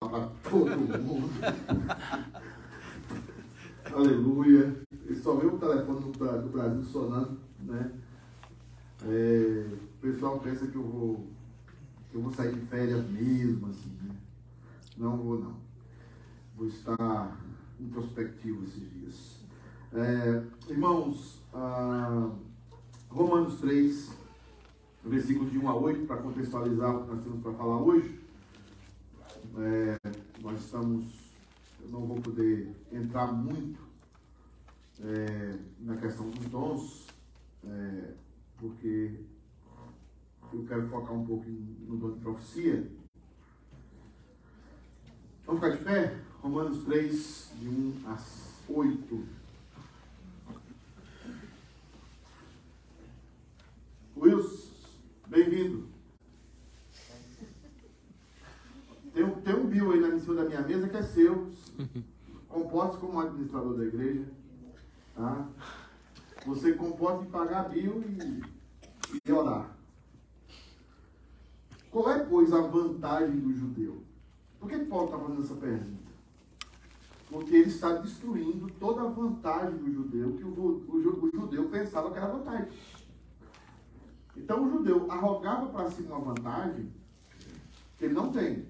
para todo mundo. Aleluia. Ele só vê o telefone do, do Brasil sonando, né? É, o pessoal pensa que eu vou que eu vou sair de férias mesmo, assim, né? Não vou não. Vou estar introspectivo esses dias. É, irmãos, ah, Romanos 3, versículos de 1 a 8, para contextualizar o que nós temos para falar hoje. É, nós estamos, eu não vou poder entrar muito é, na questão dos dons, é, porque eu quero focar um pouco no dom de profecia. Vamos ficar de pé? Romanos 3, de 1 a 8. Wilson, bem-vindo. Tem tem um bill aí na missão da minha mesa que é seu. Comporte como administrador da igreja. Tá? Você comporta em pagar bill e, e orar. Qual é, pois, a vantagem do judeu? Por que Paulo está fazendo essa pergunta? Porque ele está destruindo toda a vantagem do judeu, que o, o, o judeu pensava que era vantagem. Então o judeu arrogava para si uma vantagem que ele não tem.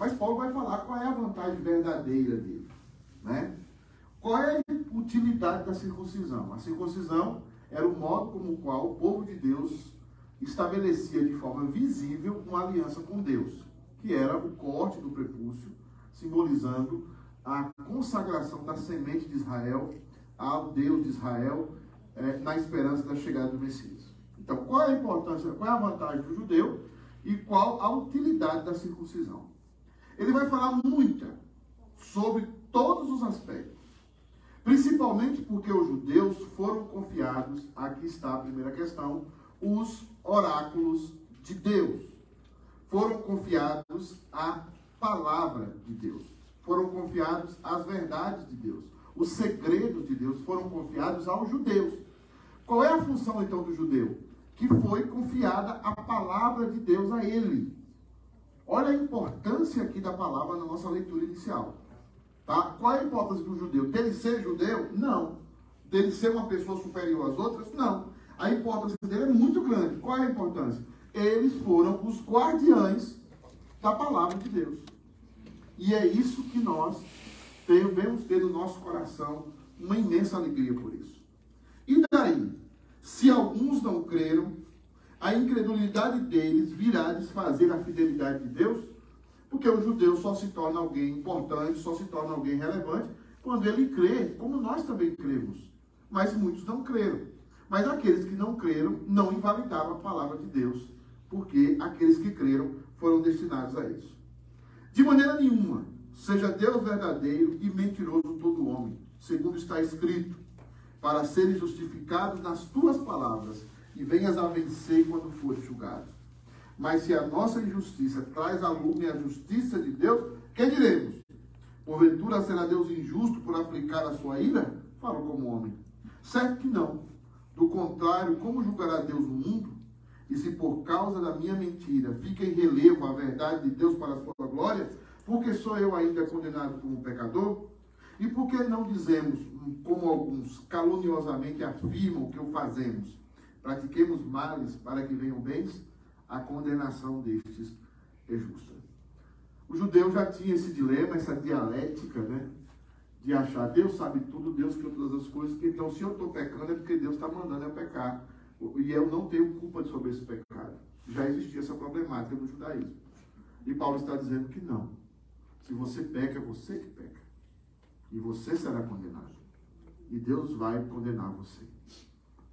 Mas Paulo vai falar qual é a vantagem verdadeira dele. Né? Qual é a utilidade da circuncisão? A circuncisão era o modo como o qual o povo de Deus estabelecia de forma visível uma aliança com Deus, que era o corte do prepúcio, simbolizando a consagração da semente de Israel ao Deus de Israel é, na esperança da chegada do Messias. Então, qual é a importância, qual é a vantagem do judeu e qual a utilidade da circuncisão? Ele vai falar muita sobre todos os aspectos, principalmente porque os judeus foram confiados, aqui está a primeira questão, os oráculos de Deus. Foram confiados a palavra de Deus. Foram confiados as verdades de Deus. Os segredos de Deus foram confiados aos judeus. Qual é a função então do judeu? Que foi confiada a palavra de Deus a ele. Olha a importância aqui da palavra na nossa leitura inicial. Tá? Qual é a importância do judeu? Dele ser judeu? Não. Dele ser uma pessoa superior às outras? Não a importância dele é muito grande. Qual é a importância? Eles foram os guardiães da palavra de Deus. E é isso que nós devemos ter no nosso coração uma imensa alegria por isso. E daí? Se alguns não creram, a incredulidade deles virá desfazer a fidelidade de Deus, porque o judeu só se torna alguém importante, só se torna alguém relevante quando ele crê, como nós também cremos. Mas muitos não creram. Mas aqueles que não creram não invalidaram a palavra de Deus, porque aqueles que creram foram destinados a isso. De maneira nenhuma, seja Deus verdadeiro e mentiroso todo homem, segundo está escrito, para serem justificados nas tuas palavras e venhas a vencer quando fores julgado. Mas se a nossa injustiça traz a lume a justiça de Deus, que diremos? Porventura será Deus injusto por aplicar a sua ira? Falo como homem. Certo que não. Do contrário, como julgará Deus o mundo? E se por causa da minha mentira fica em relevo a verdade de Deus para a sua glória, porque sou eu ainda condenado como pecador? E por que não dizemos, como alguns caluniosamente afirmam que o fazemos? Pratiquemos males para que venham bens? A condenação destes é justa. O judeu já tinha esse dilema, essa dialética, né? de achar Deus sabe tudo, Deus criou todas as coisas, então se eu estou pecando é porque Deus está mandando eu pecar. E eu não tenho culpa sobre esse pecado. Já existia essa problemática no judaísmo. E Paulo está dizendo que não. Se você peca, é você que peca. E você será condenado. E Deus vai condenar você.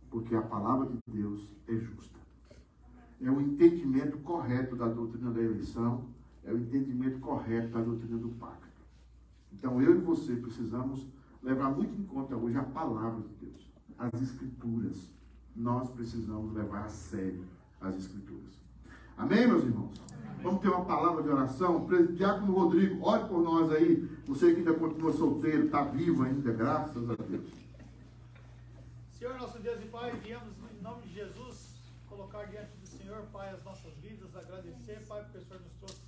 Porque a palavra de Deus é justa. É o entendimento correto da doutrina da eleição, é o entendimento correto da doutrina do pacto. Então eu e você precisamos levar muito em conta hoje a palavra de Deus, as escrituras. Nós precisamos levar a sério as escrituras. Amém, meus irmãos? Vamos ter uma palavra de oração. Diácono Rodrigo, ore por nós aí. Você que ainda continua solteiro, está vivo ainda, graças a Deus. Senhor, nosso Deus e Pai, viemos em nome de Jesus colocar diante do Senhor, Pai, as nossas vidas, agradecer, Pai, porque o Senhor nos trouxe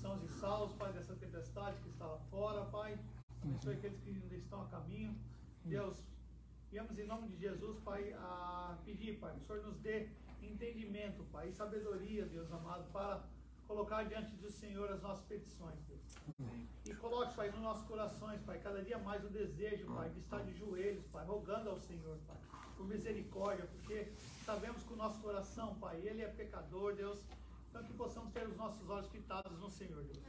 sãos e salvos, Pai, dessa tempestade que está lá fora, Pai. Abençoe aqueles que ainda estão a caminho. Deus, viemos em nome de Jesus, Pai, a pedir, Pai, que o Senhor nos dê entendimento, Pai, e sabedoria, Deus amado, para colocar diante do Senhor as nossas petições, Deus. E coloque, Pai, nos nossos corações, Pai, cada dia mais o desejo, Pai, de estar de joelhos, Pai, rogando ao Senhor, Pai, por misericórdia, porque sabemos que o nosso coração, Pai, ele é pecador, Deus, então que possamos ter os nossos olhos fitados no Senhor, Deus.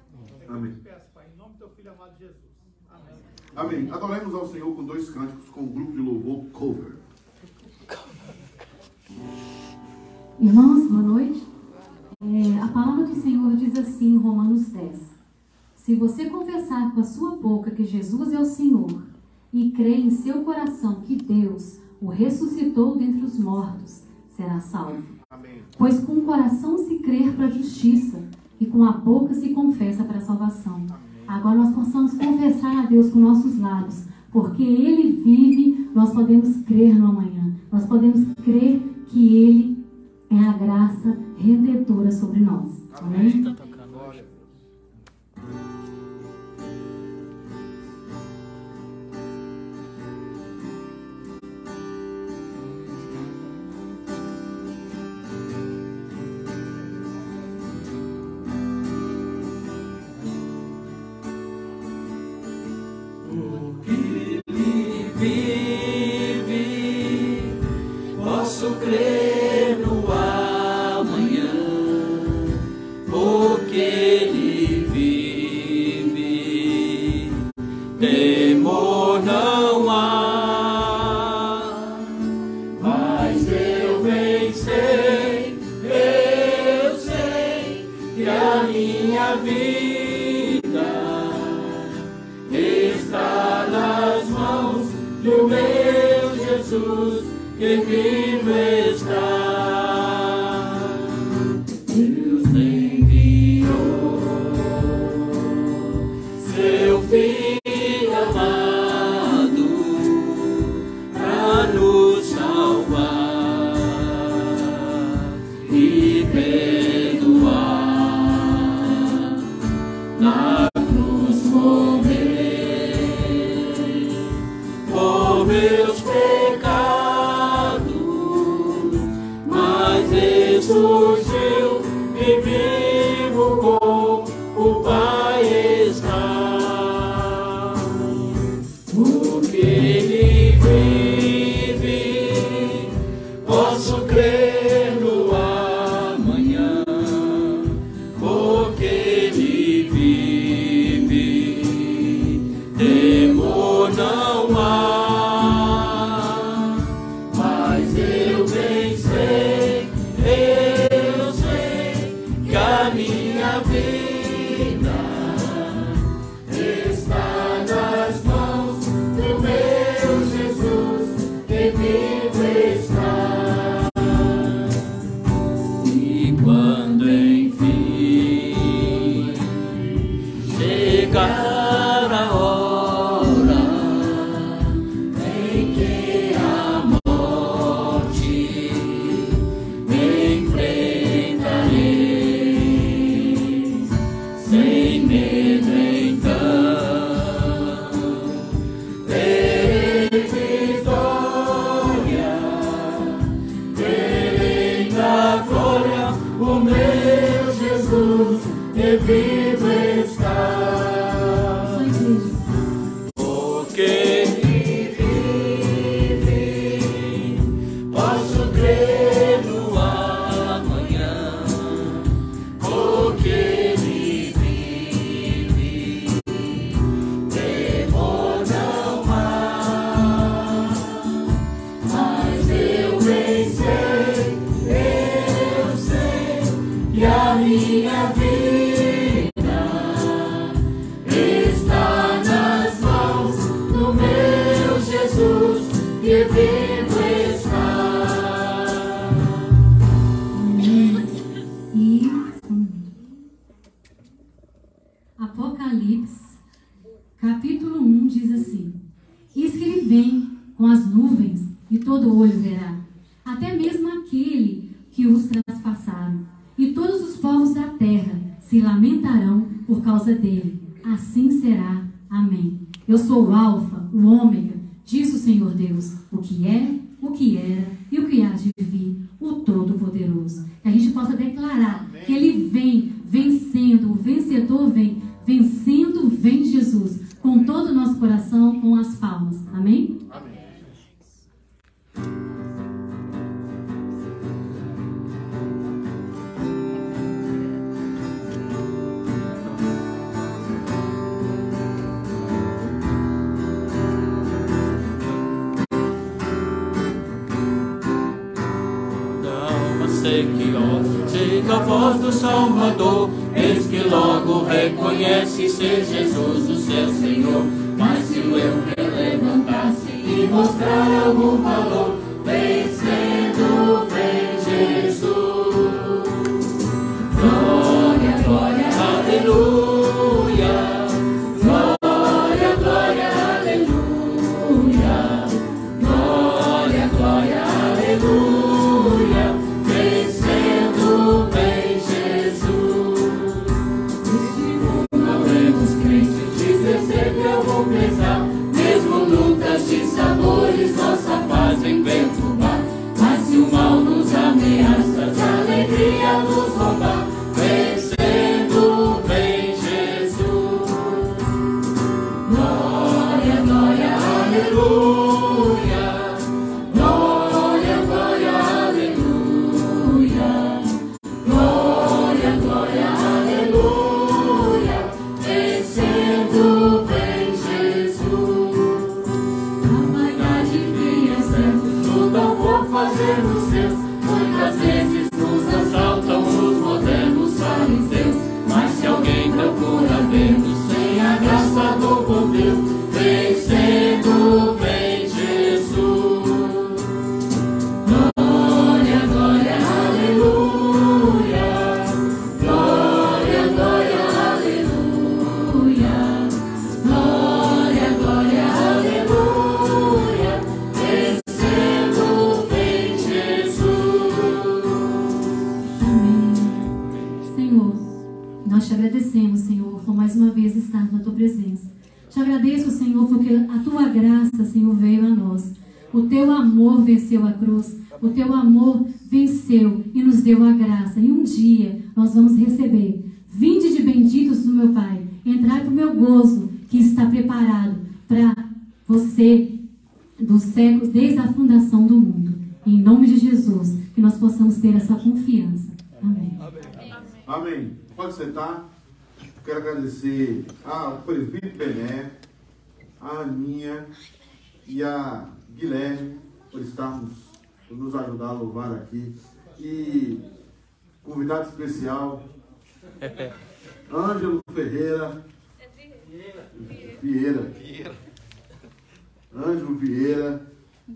Amém. eu te peço, Pai, em nome do teu Filho amado Jesus. Amém. Amém. Adoremos ao Senhor com dois cânticos com o grupo de louvor cover. Irmãos, boa noite. É, a palavra do Senhor diz assim em Romanos 10: Se você confessar com a sua boca que Jesus é o Senhor e crer em seu coração que Deus o ressuscitou dentre os mortos, será salvo. Amém. Pois com o coração se crer para a justiça e com a boca se confessa para a salvação. Agora nós possamos confessar a Deus com nossos lábios, porque Ele vive, nós podemos crer no amanhã. Nós podemos crer que Ele é a graça redentora sobre nós. Amém? Glória capítulo 1 diz assim: Eis que ele vem com as nuvens e todo olho verá, até mesmo aquele que os transpassaram, e todos os povos da terra se lamentarão por causa dele. Assim será. Amém. Eu sou o Alfa, o Ômega, diz o Senhor Deus, o que é, o que era e o que há de vir, o Todo-Poderoso. Que a gente possa declarar Amém. que ele vem vencendo, o vencedor vem, vencendo vem Jesus, com todo o nosso coração, com as palmas. Amém? A voz do Salvador, eis que logo reconhece ser Jesus o seu Senhor. Mas se eu me levantasse e mostrar algum valor, aqui. E convidado especial, Ângelo Ferreira. Vieira. Vieira. Ângelo Vieira,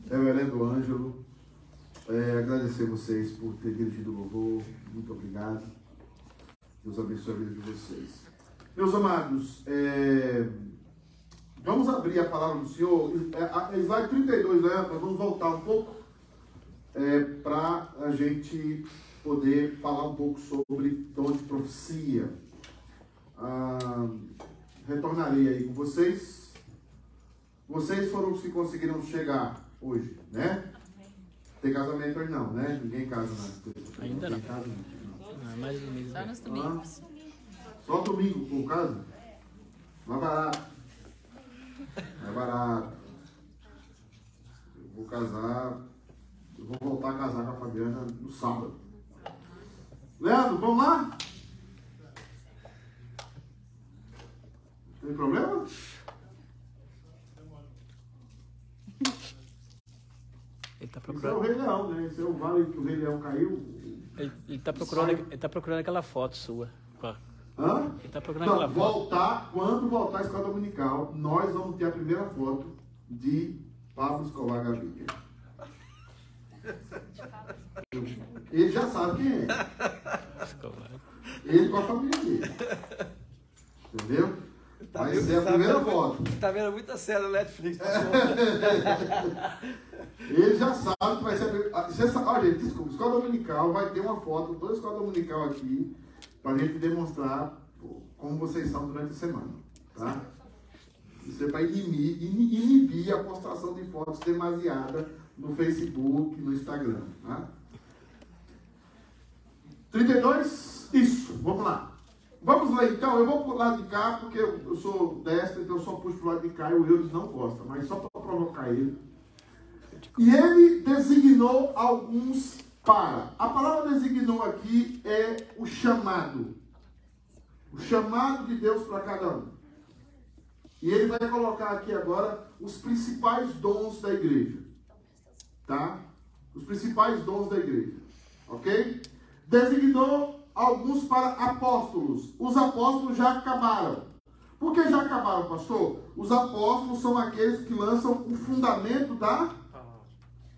reverendo Ângelo. É, agradecer vocês por ter dirigido o louvor. Muito obrigado. Deus abençoe a vida de vocês. Meus amados, é, vamos abrir a palavra do Senhor. É, slide 32, né? Nós vamos voltar um pouco é, para a gente poder falar um pouco sobre dom de profecia. Ah, retornarei aí com vocês. Vocês foram os que conseguiram chegar hoje, né? Tem casamento hoje não, né? Ninguém casa na Ainda não. Casa, não. não mais domingo. Só nos domingos. Ah, só domingo por casa? Mais barato. Mais barato. Eu vou casar eu vou voltar a casar com a Fabiana no sábado. Leandro, vamos lá? Tem problema? Ele tá procurando. Esse é o Rei Leão, né? Esse é o vale que o Rei Leão caiu. Ele, ele, tá, procurando, ele tá procurando aquela foto sua. Hã? Ele tá procurando então, aquela voltar, foto. Quando voltar a escola dominical, nós vamos ter a primeira foto de Pablo Escolar Gaviria. Ele já sabe quem é. Ele com a família dele. Entendeu? Tá Vai ser a tá primeira vendo, foto. Tá vendo muita série no Netflix. Ele já sabe que vai ser a primeira. Ah, olha, gente, desculpa, escola dominical vai ter uma foto, toda escola dominical aqui, para a gente demonstrar. Como vocês são durante a semana. Tá? Isso é para inibir, inibir a postação de fotos demasiada no Facebook, no Instagram. Tá? 32, isso, vamos lá. Vamos lá então, eu vou pro lado de cá, porque eu, sou destro, então eu só puxo pro lado de cá e o Eudes não gosta, mas só para provocar ele. E ele designou alguns para. A palavra designou aqui é o chamado. O chamado de Deus para cada um. E ele vai colocar aqui agora os principais dons da igreja. Tá? Os principais dons da igreja. Ok? Designou alguns para apóstolos. Os apóstolos já acabaram. Por que já acabaram, pastor? Os apóstolos são aqueles que lançam o fundamento da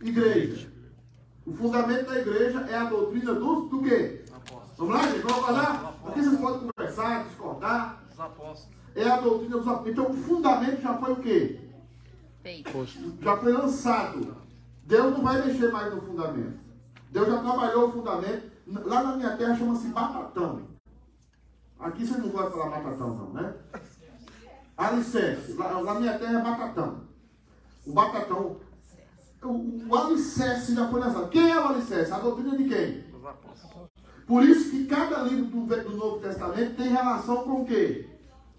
igreja. O fundamento da igreja é a doutrina do, do quê? Vamos lá, gente? Vamos lá? Aqui vocês podem conversar, discordar. Os apóstolos. É a doutrina dos apóstolos. Então o fundamento já foi o quê? Feito. Já foi lançado. Deus não vai mexer mais no fundamento. Deus já trabalhou o fundamento. Lá na minha terra chama-se batatão. Aqui vocês não vão falar batatão, não, né? Alicerce. Lá, na minha terra é batatão. O batatão. O, o alicerce lançado. Quem é o alicerce? A doutrina de quem? Por isso que cada livro do, do Novo Testamento tem relação com o quê?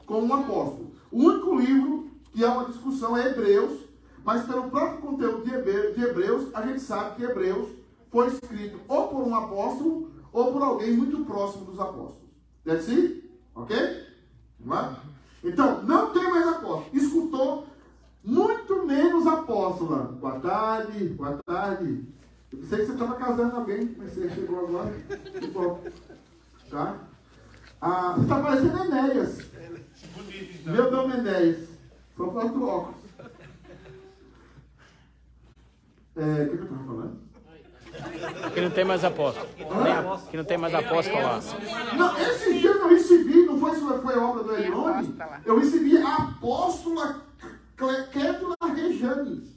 Com um apóstolo. O único livro que há uma discussão é Hebreus, mas pelo próprio conteúdo de Hebreus, a gente sabe que Hebreus foi escrito ou por um apóstolo ou por alguém muito próximo dos apóstolos. Deve ser? Ok? Não é? Então, não tem mais apóstolo. Escutou muito menos apóstola. Boa tarde, boa tarde. Eu sei que você estava casando alguém, mas você chegou agora. Que bom. Tá? Ah, você está parecendo Enéas. Meu nome é Enéas. Só falta o óculos. É, o que, que eu estava falando? Que não tem mais apóstolo. Que não tem mais apóstolo lá. Não, esse dia eu recebi, não foi, foi obra do Elione? Eu recebi a apóstola Kétula Rejane.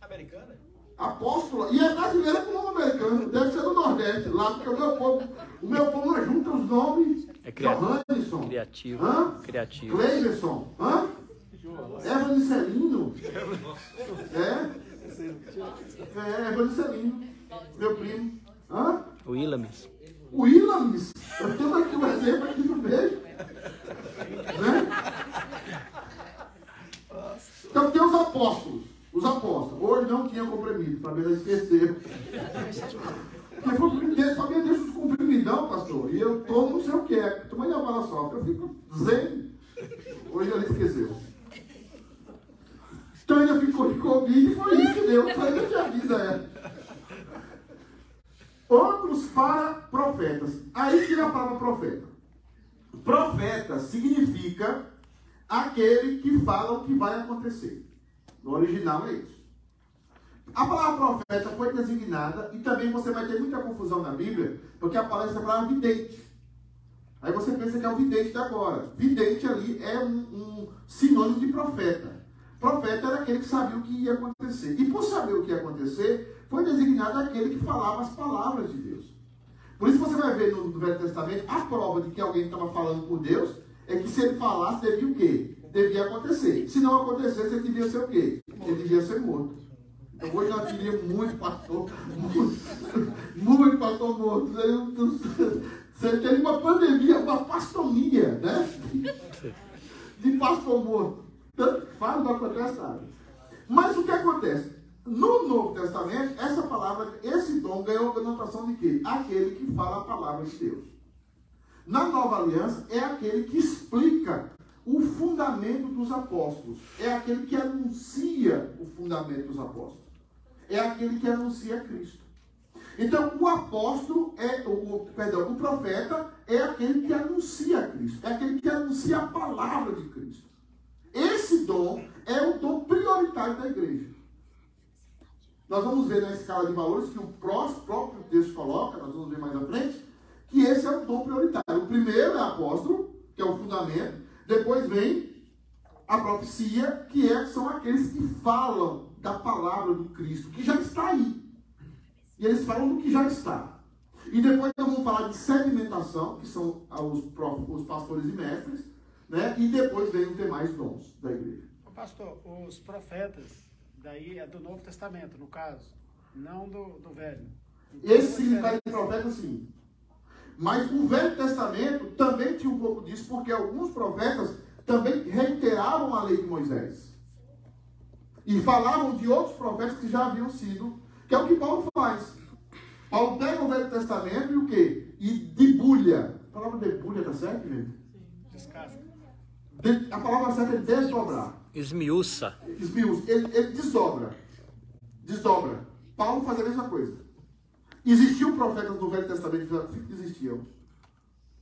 Americana? Apóstola. E é brasileira com nome americano. Deve ser do Nordeste, lá, porque o meu povo, o meu povo não junta os nomes. É criativo. Criativo. Hã? Criativo. Cleverson. Hã? Eva de Celino. É? É, Eva de Celino. Meu primo. Hã? O Ilamis. O Ilamis. Eu tenho aqui um exemplo aqui no meio. Né? Então tem os apóstolos. Os apóstolos. Hoje não tinha comprimido. Fabiana esqueceu. Porque foi Fabiana deixa os comprimidão, pastor. E eu tomo não sei o que é. Toma uma bala só. Eu fico zen. Hoje ela esqueceu. Então ainda ficou de e foi isso que deu. Então ainda já avisa ela. Outros para profetas. Aí que a palavra profeta. Profeta significa aquele que fala o que vai acontecer. No original é isso. A palavra profeta foi designada e também você vai ter muita confusão na Bíblia, porque aparece a palavra vidente. Aí você pensa que é o vidente de agora. Vidente ali é um, um sinônimo de profeta. Profeta era aquele que sabia o que ia acontecer. E por saber o que ia acontecer, foi designado aquele que falava as palavras de Deus. Por isso você vai ver no, no Velho Testamento a prova de que alguém estava falando por Deus é que se ele falasse, devia o quê? Devia acontecer. Se não acontecesse, ele devia ser o quê? Ele devia ser morto. Então hoje nós teríamos muito pastor, muito, muito pastor morto. Você tem uma pandemia, uma pastomia, né? De pastor morto. Tanto fala, não acontece nada. Mas o que acontece? No Novo Testamento, essa palavra, esse dom ganhou a denotação de quê? Aquele que fala a palavra de Deus. Na nova aliança, é aquele que explica o fundamento dos apóstolos. É aquele que anuncia o fundamento dos apóstolos. É aquele que anuncia Cristo. Então, o apóstolo é, o, perdão, o profeta é aquele que anuncia Cristo. É aquele que anuncia a palavra de Cristo. Esse dom é o dom prioritário da igreja. Nós vamos ver na escala de valores que o próprio texto coloca, nós vamos ver mais à frente, que esse é o dom prioritário. O primeiro é apóstolo, que é o fundamento. Depois vem a profecia, que é, são aqueles que falam da palavra do Cristo, que já está aí. E eles falam do que já está. E depois nós vamos falar de sedimentação, que são os, os pastores e mestres, né? E depois vem os demais dons da igreja. Pastor, os profetas, daí é do Novo Testamento, no caso, não do, do Velho. Então, Esse significado de profeta, sim. Mas o Velho Testamento também tinha um pouco disso, porque alguns profetas também reiteravam a lei de Moisés. E falavam de outros profetas que já haviam sido, que é o que Paulo faz. Paulo pega o Velho Testamento e o quê? E debulha. A palavra debulha, tá certo, gente? Descasca. De, a palavra certa é desdobrar. Esmiuça. Esmiuça. Ele, ele desdobra. Desdobra. Paulo faz a mesma coisa. Existiam profetas do Velho Testamento que existiam.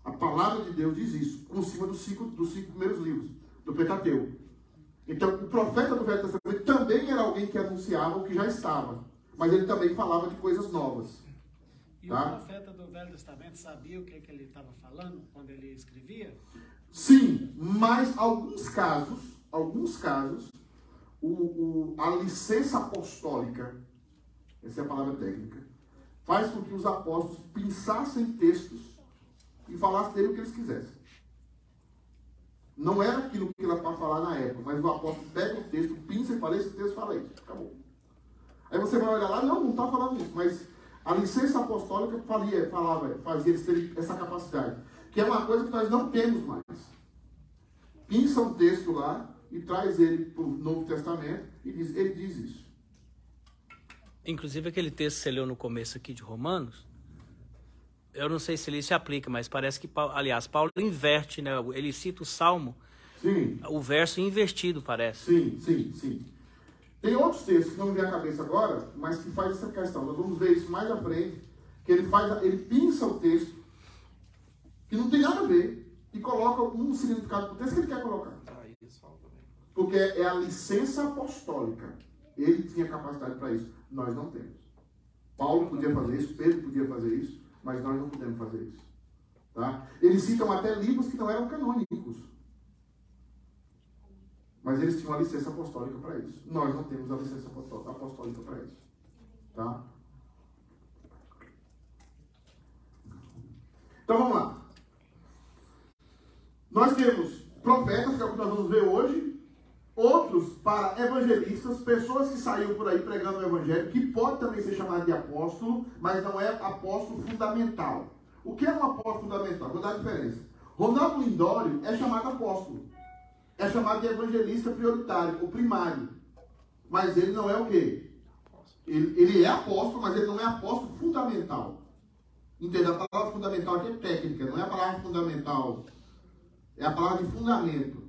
A palavra de Deus diz isso, por cima dos cinco, dos cinco primeiros livros, do Pentateuco. Então, o profeta do Velho Testamento também era alguém que anunciava o que já estava, mas ele também falava de coisas novas. E tá? o profeta do Velho Testamento sabia o que, que ele estava falando quando ele escrevia? Sim, mas alguns casos, alguns casos, o, o, a licença apostólica, essa é a palavra técnica, faz com que os apóstolos pensassem textos e falassem dele o que eles quisessem. Não era aquilo que era para falar na época, mas o apóstolo pega o texto, pinça e fala, esse texto fala isso. Acabou. Aí você vai olhar lá, não, não está falando isso, mas a licença apostólica falia, falava, fazia eles terem essa capacidade. Que é uma coisa que nós não temos mais. Pinça um texto lá e traz ele para o Novo Testamento e diz, ele diz isso. Inclusive aquele texto que você leu no começo aqui de Romanos, eu não sei se ele se aplica, mas parece que, aliás, Paulo inverte, né? Ele cita o Salmo, sim. o verso invertido, parece. Sim, sim, sim. Tem outros textos que não me vem à cabeça agora, mas que faz essa questão. Nós vamos ver isso mais à frente, que ele faz, ele pinça o texto, que não tem nada a ver, e coloca um significado do texto que ele quer colocar. Porque é a licença apostólica. Ele tinha capacidade para isso. Nós não temos. Paulo podia fazer isso, Pedro podia fazer isso, mas nós não podemos fazer isso. Tá? Eles citam até livros que não eram canônicos. Mas eles tinham a licença apostólica para isso. Nós não temos a licença apostólica para isso. Tá? Então vamos lá. Nós temos profetas, que é o que nós vamos ver hoje. Outros para evangelistas, pessoas que saíram por aí pregando o evangelho, que pode também ser chamado de apóstolo, mas não é apóstolo fundamental. O que é um apóstolo fundamental? Vou dar a diferença. Ronaldo Lindório é chamado apóstolo é chamado de evangelista prioritário, o primário. Mas ele não é o quê? Ele, ele é apóstolo, mas ele não é apóstolo fundamental. Entenda? A palavra fundamental aqui é técnica, não é a palavra fundamental. É a palavra de fundamento.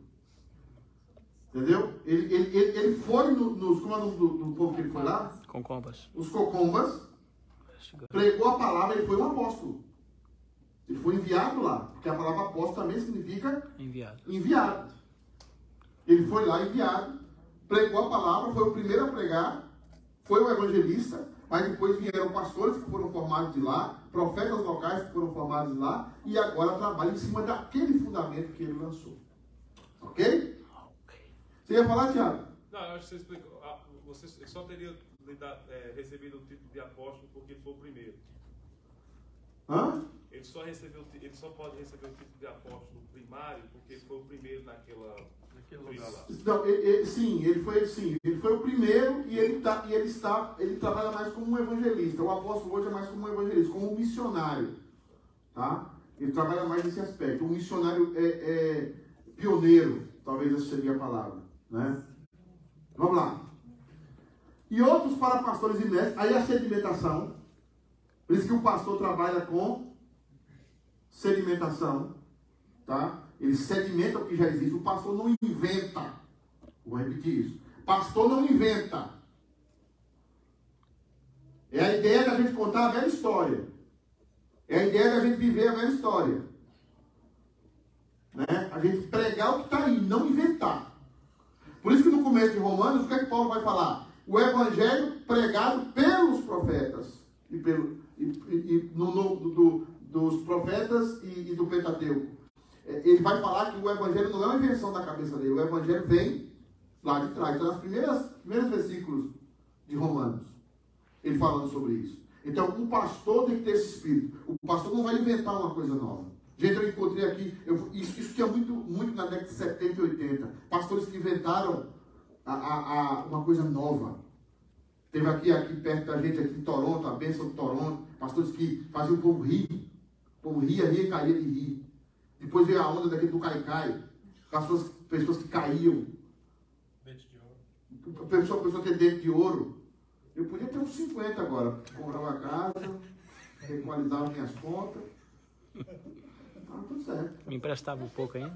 Entendeu? Ele, ele, ele, ele foi no, nos. Como é o nome do, do povo que ele foi lá? Concombas. Os cocombas. Pregou a palavra, ele foi um apóstolo. Ele foi enviado lá. Porque a palavra apóstolo também significa enviado. enviado. Ele foi lá enviado, pregou a palavra, foi o primeiro a pregar, foi o evangelista, mas depois vieram pastores que foram formados de lá, profetas locais que foram formados de lá, e agora trabalha em cima daquele fundamento que ele lançou. Ok? Você ia falar, Tiago? Não, eu acho que você explicou. Ah, você só teria é, recebido o título de apóstolo porque foi o primeiro. Hã? Ele só, recebeu, ele só pode receber o título de apóstolo primário porque foi o primeiro naquela não, ele, ele, sim, ele foi, sim, ele foi o primeiro e ele, tá, e ele está, ele trabalha mais como um evangelista. O apóstolo hoje é mais como um evangelista, como um missionário, tá? Ele trabalha mais nesse aspecto. Um missionário é, é pioneiro, talvez essa seria a palavra, né? Vamos lá. E outros para pastores e mestres, aí a sedimentação. Por isso que o pastor trabalha com sedimentação, tá? Ele sedimenta o que já existe. O pastor não inventa. Vou repetir isso. Pastor não inventa. É a ideia da gente contar a velha história. É a ideia da gente viver a velha história. Né? A gente pregar o que está aí, não inventar. Por isso que no começo de Romanos, o que é que Paulo vai falar? O evangelho pregado pelos profetas. E, pelo, e, e, no, no, do, dos profetas e, e do Pentateuco ele vai falar que o evangelho não é uma invenção da cabeça dele, o evangelho vem lá de trás. Então, nos primeiros versículos de Romanos, ele falando sobre isso. Então, o pastor tem que ter esse espírito. O pastor não vai inventar uma coisa nova. Gente, eu encontrei aqui, eu, isso, isso tinha muito, muito na década de 70 e 80. Pastores que inventaram a, a, a, uma coisa nova. Teve aqui, aqui perto da gente, aqui em Toronto, a bênção de Toronto, pastores que faziam o povo rir. O povo ria, ria e caía de rir. Depois veio a onda daquele do cai-cai. Pessoas, pessoas que caíam. Dente de ouro. Pessoa, pessoa que tem dente de ouro. Eu podia ter uns 50 agora. Comprava a casa, equalizava minhas contas. Tá tudo certo. Me emprestava um pouco ainda.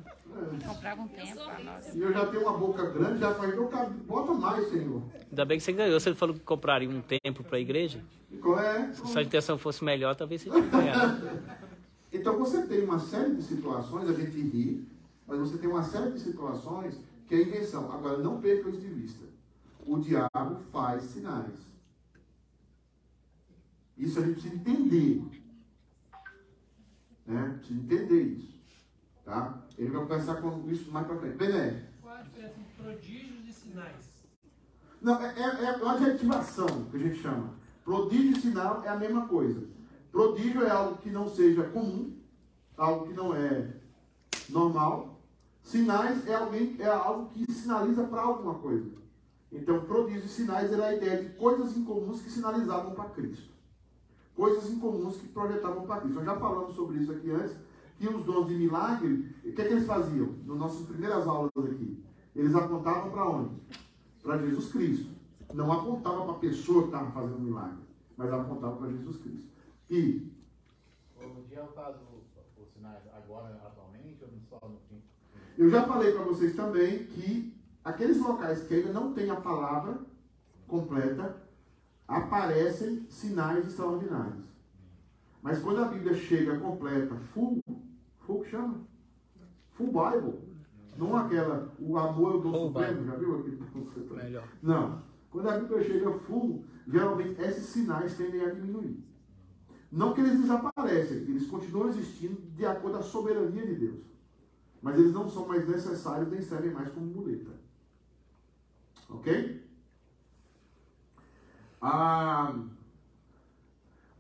Comprava um tempo pra nós. E eu já tenho uma boca grande, já falei, meu cabelo, bota mais, Senhor. Ainda bem que você ganhou. Você falou que compraria um templo para a igreja. Qual é? Se sua intenção fosse melhor, talvez você ganhado. Então você tem uma série de situações, a gente ri, mas você tem uma série de situações que é invenção. Agora, não perca isso de vista. O diabo faz sinais. Isso a gente precisa entender. Né? Precisa entender isso. Tá? Ele vai conversar com isso mais pra frente. Bené. Qual a diferença entre prodígios e sinais? Não, é, é, é uma adjetivação que a gente chama. Prodígio e sinal é a mesma coisa. Prodígio é algo que não seja comum, algo que não é normal. Sinais é, alguém, é algo que sinaliza para alguma coisa. Então, prodígio e sinais era a ideia de coisas incomuns que sinalizavam para Cristo. Coisas incomuns que projetavam para Cristo. Nós já falamos sobre isso aqui antes, que os dons de milagre, o que, é que eles faziam? Nas nossas primeiras aulas aqui. Eles apontavam para onde? Para Jesus Cristo. Não apontava para a pessoa que estava fazendo o milagre, mas apontava para Jesus Cristo. E O dia os sinais agora, atualmente, ou só no fim? eu já falei para vocês também que aqueles locais que ainda não tem a palavra completa, aparecem sinais extraordinários. Mas quando a Bíblia chega completa, full, full que chama? Full Bible. Não aquela, o amor é o dom Full supremo, Bible. já viu aquele? Melhor. Não. Quando a Bíblia chega full, geralmente esses sinais tendem a diminuir. Não que eles desaparecem, eles continuam existindo de acordo com a soberania de Deus. Mas eles não são mais necessários nem servem mais como muleta. Ok? Ah,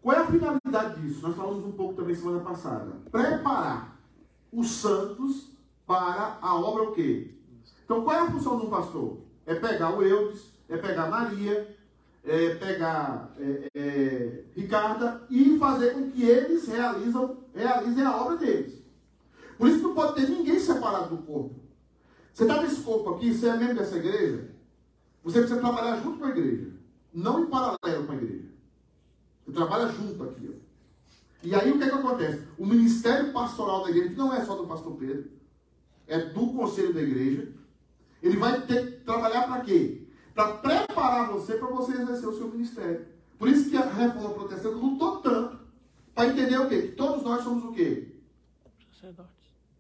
qual é a finalidade disso? Nós falamos um pouco também semana passada. Preparar os santos para a obra o quê? Então qual é a função de um pastor? É pegar o Eudes, é pegar Maria, é pegar é, é, Ricarda e fazer com que eles realizam, realizem a obra deles. Por isso não pode ter ninguém separado do corpo. Você está nesse corpo aqui, você é membro dessa igreja, você precisa trabalhar junto com a igreja, não em paralelo com a igreja. Você trabalha junto aqui. Ó. E aí o que, é que acontece? O ministério pastoral da igreja, que não é só do pastor Pedro, é do conselho da igreja, ele vai ter que trabalhar para quê? Para preparar você para você exercer o seu ministério. Por isso que a reforma protestante lutou tanto para entender o quê? Que todos nós somos o quê? Sacerdotes.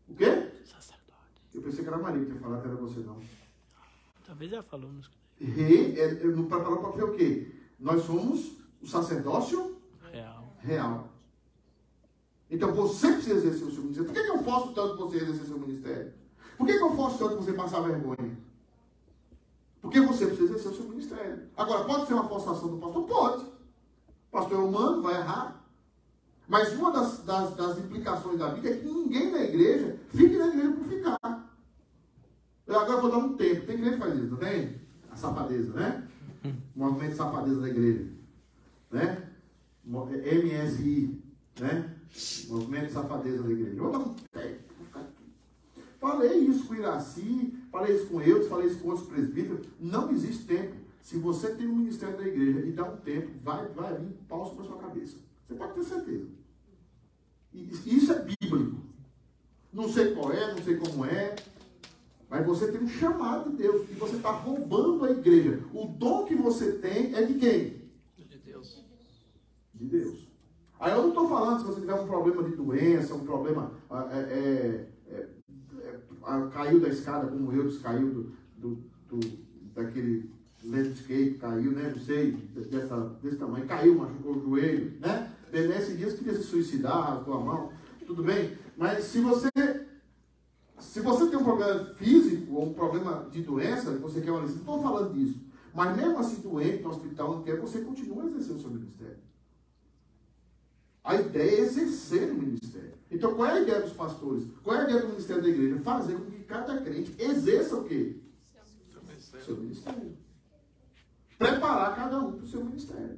O quê? Sacerdotes. Eu pensei que era Maria que ia falar, que era você não. Talvez já falou. Nos... Re, é, é, no para ver o quê? Nós somos o sacerdócio Real. real. Então você precisa exercer o seu ministério. Por que, que eu forço tanto você exercer o seu ministério? Por que, que eu forço tanto você passar vergonha? Porque você precisa exercer o seu ministério. Agora, pode ser uma forçação do pastor? Pode. O pastor é humano, vai errar. Mas uma das, das, das implicações da Bíblia é que ninguém na igreja fique na igreja por ficar. Eu agora vou dar um tempo. Tem igreja que faz isso, não tem? A safadeza, né? O movimento de safadeza da igreja. Né? MSI, né? Movimento de safadeza da igreja. Eu. Falei isso com o Iraci, falei isso com eu, falei isso com outros presbíteros. Não existe tempo. Se você tem um ministério da igreja e dá um tempo, vai, vai vir pau sobre a sua cabeça. Você pode ter certeza. Isso é bíblico. Não sei qual é, não sei como é. Mas você tem um chamado de Deus. E você está roubando a igreja. O dom que você tem é de quem? De Deus. de Deus. Aí eu não estou falando se você tiver um problema de doença, um problema. ah, é, é, é, é, ah, caiu da escada, como eu caiu do, do, do- daquele landscape, caiu, né? Não sei, dessa, desse tamanho, caiu, machucou o joelho, né? Nesses dias queria se suicidar, rasgou a mão, tudo bem. Mas se você. Se você tem um problema físico ou um problema de doença, você quer uma licença, não estou falando disso. Mas mesmo assim, doente no hospital, não quer, você continua exercendo o seu ministério. A ideia é exercer o ministério. Então, qual é a ideia dos pastores? Qual é a ideia do ministério da igreja? Fazer com que cada crente exerça o quê? Seu ministério. Preparar cada um para o seu ministério.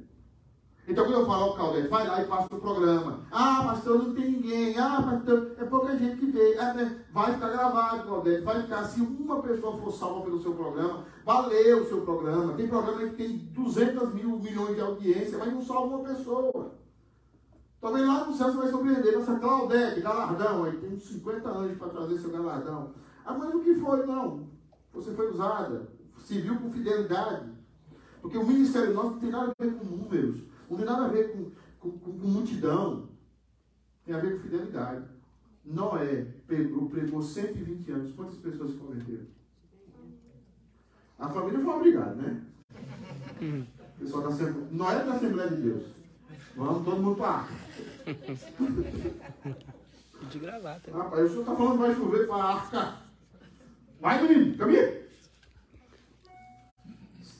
Então, quando eu falo ao Caldeiro, vai lá e passa o programa. Ah, pastor, não tem ninguém. Ah, pastor, é pouca gente que vê. Ah, né? Vai ficar gravado, Caldeiro. Vai ficar, se uma pessoa for salva pelo seu programa, valeu o seu programa. Tem programa que tem 200 mil milhões de audiência, mas não salva uma pessoa. Talvez lá no céu você vai surpreender. Nossa, Claudete, galardão. Aí tem uns 50 anos para trazer seu galardão. Ah, mas o que foi? Não. Você foi usada. Serviu com fidelidade. Porque o ministério nosso não tem nada a ver com números. Não tem nada a ver com, com, com, com multidão. Tem a ver com fidelidade. Noé pegou, pregou 120 anos. Quantas pessoas se converteram? A família foi obrigada, né? O pessoal da Assembleia. Noé da Assembleia de Deus. Vamos todo mundo para a arca. De gravata. Rapaz, o senhor está falando que vai chover para a arca. Vai, menino, caminha.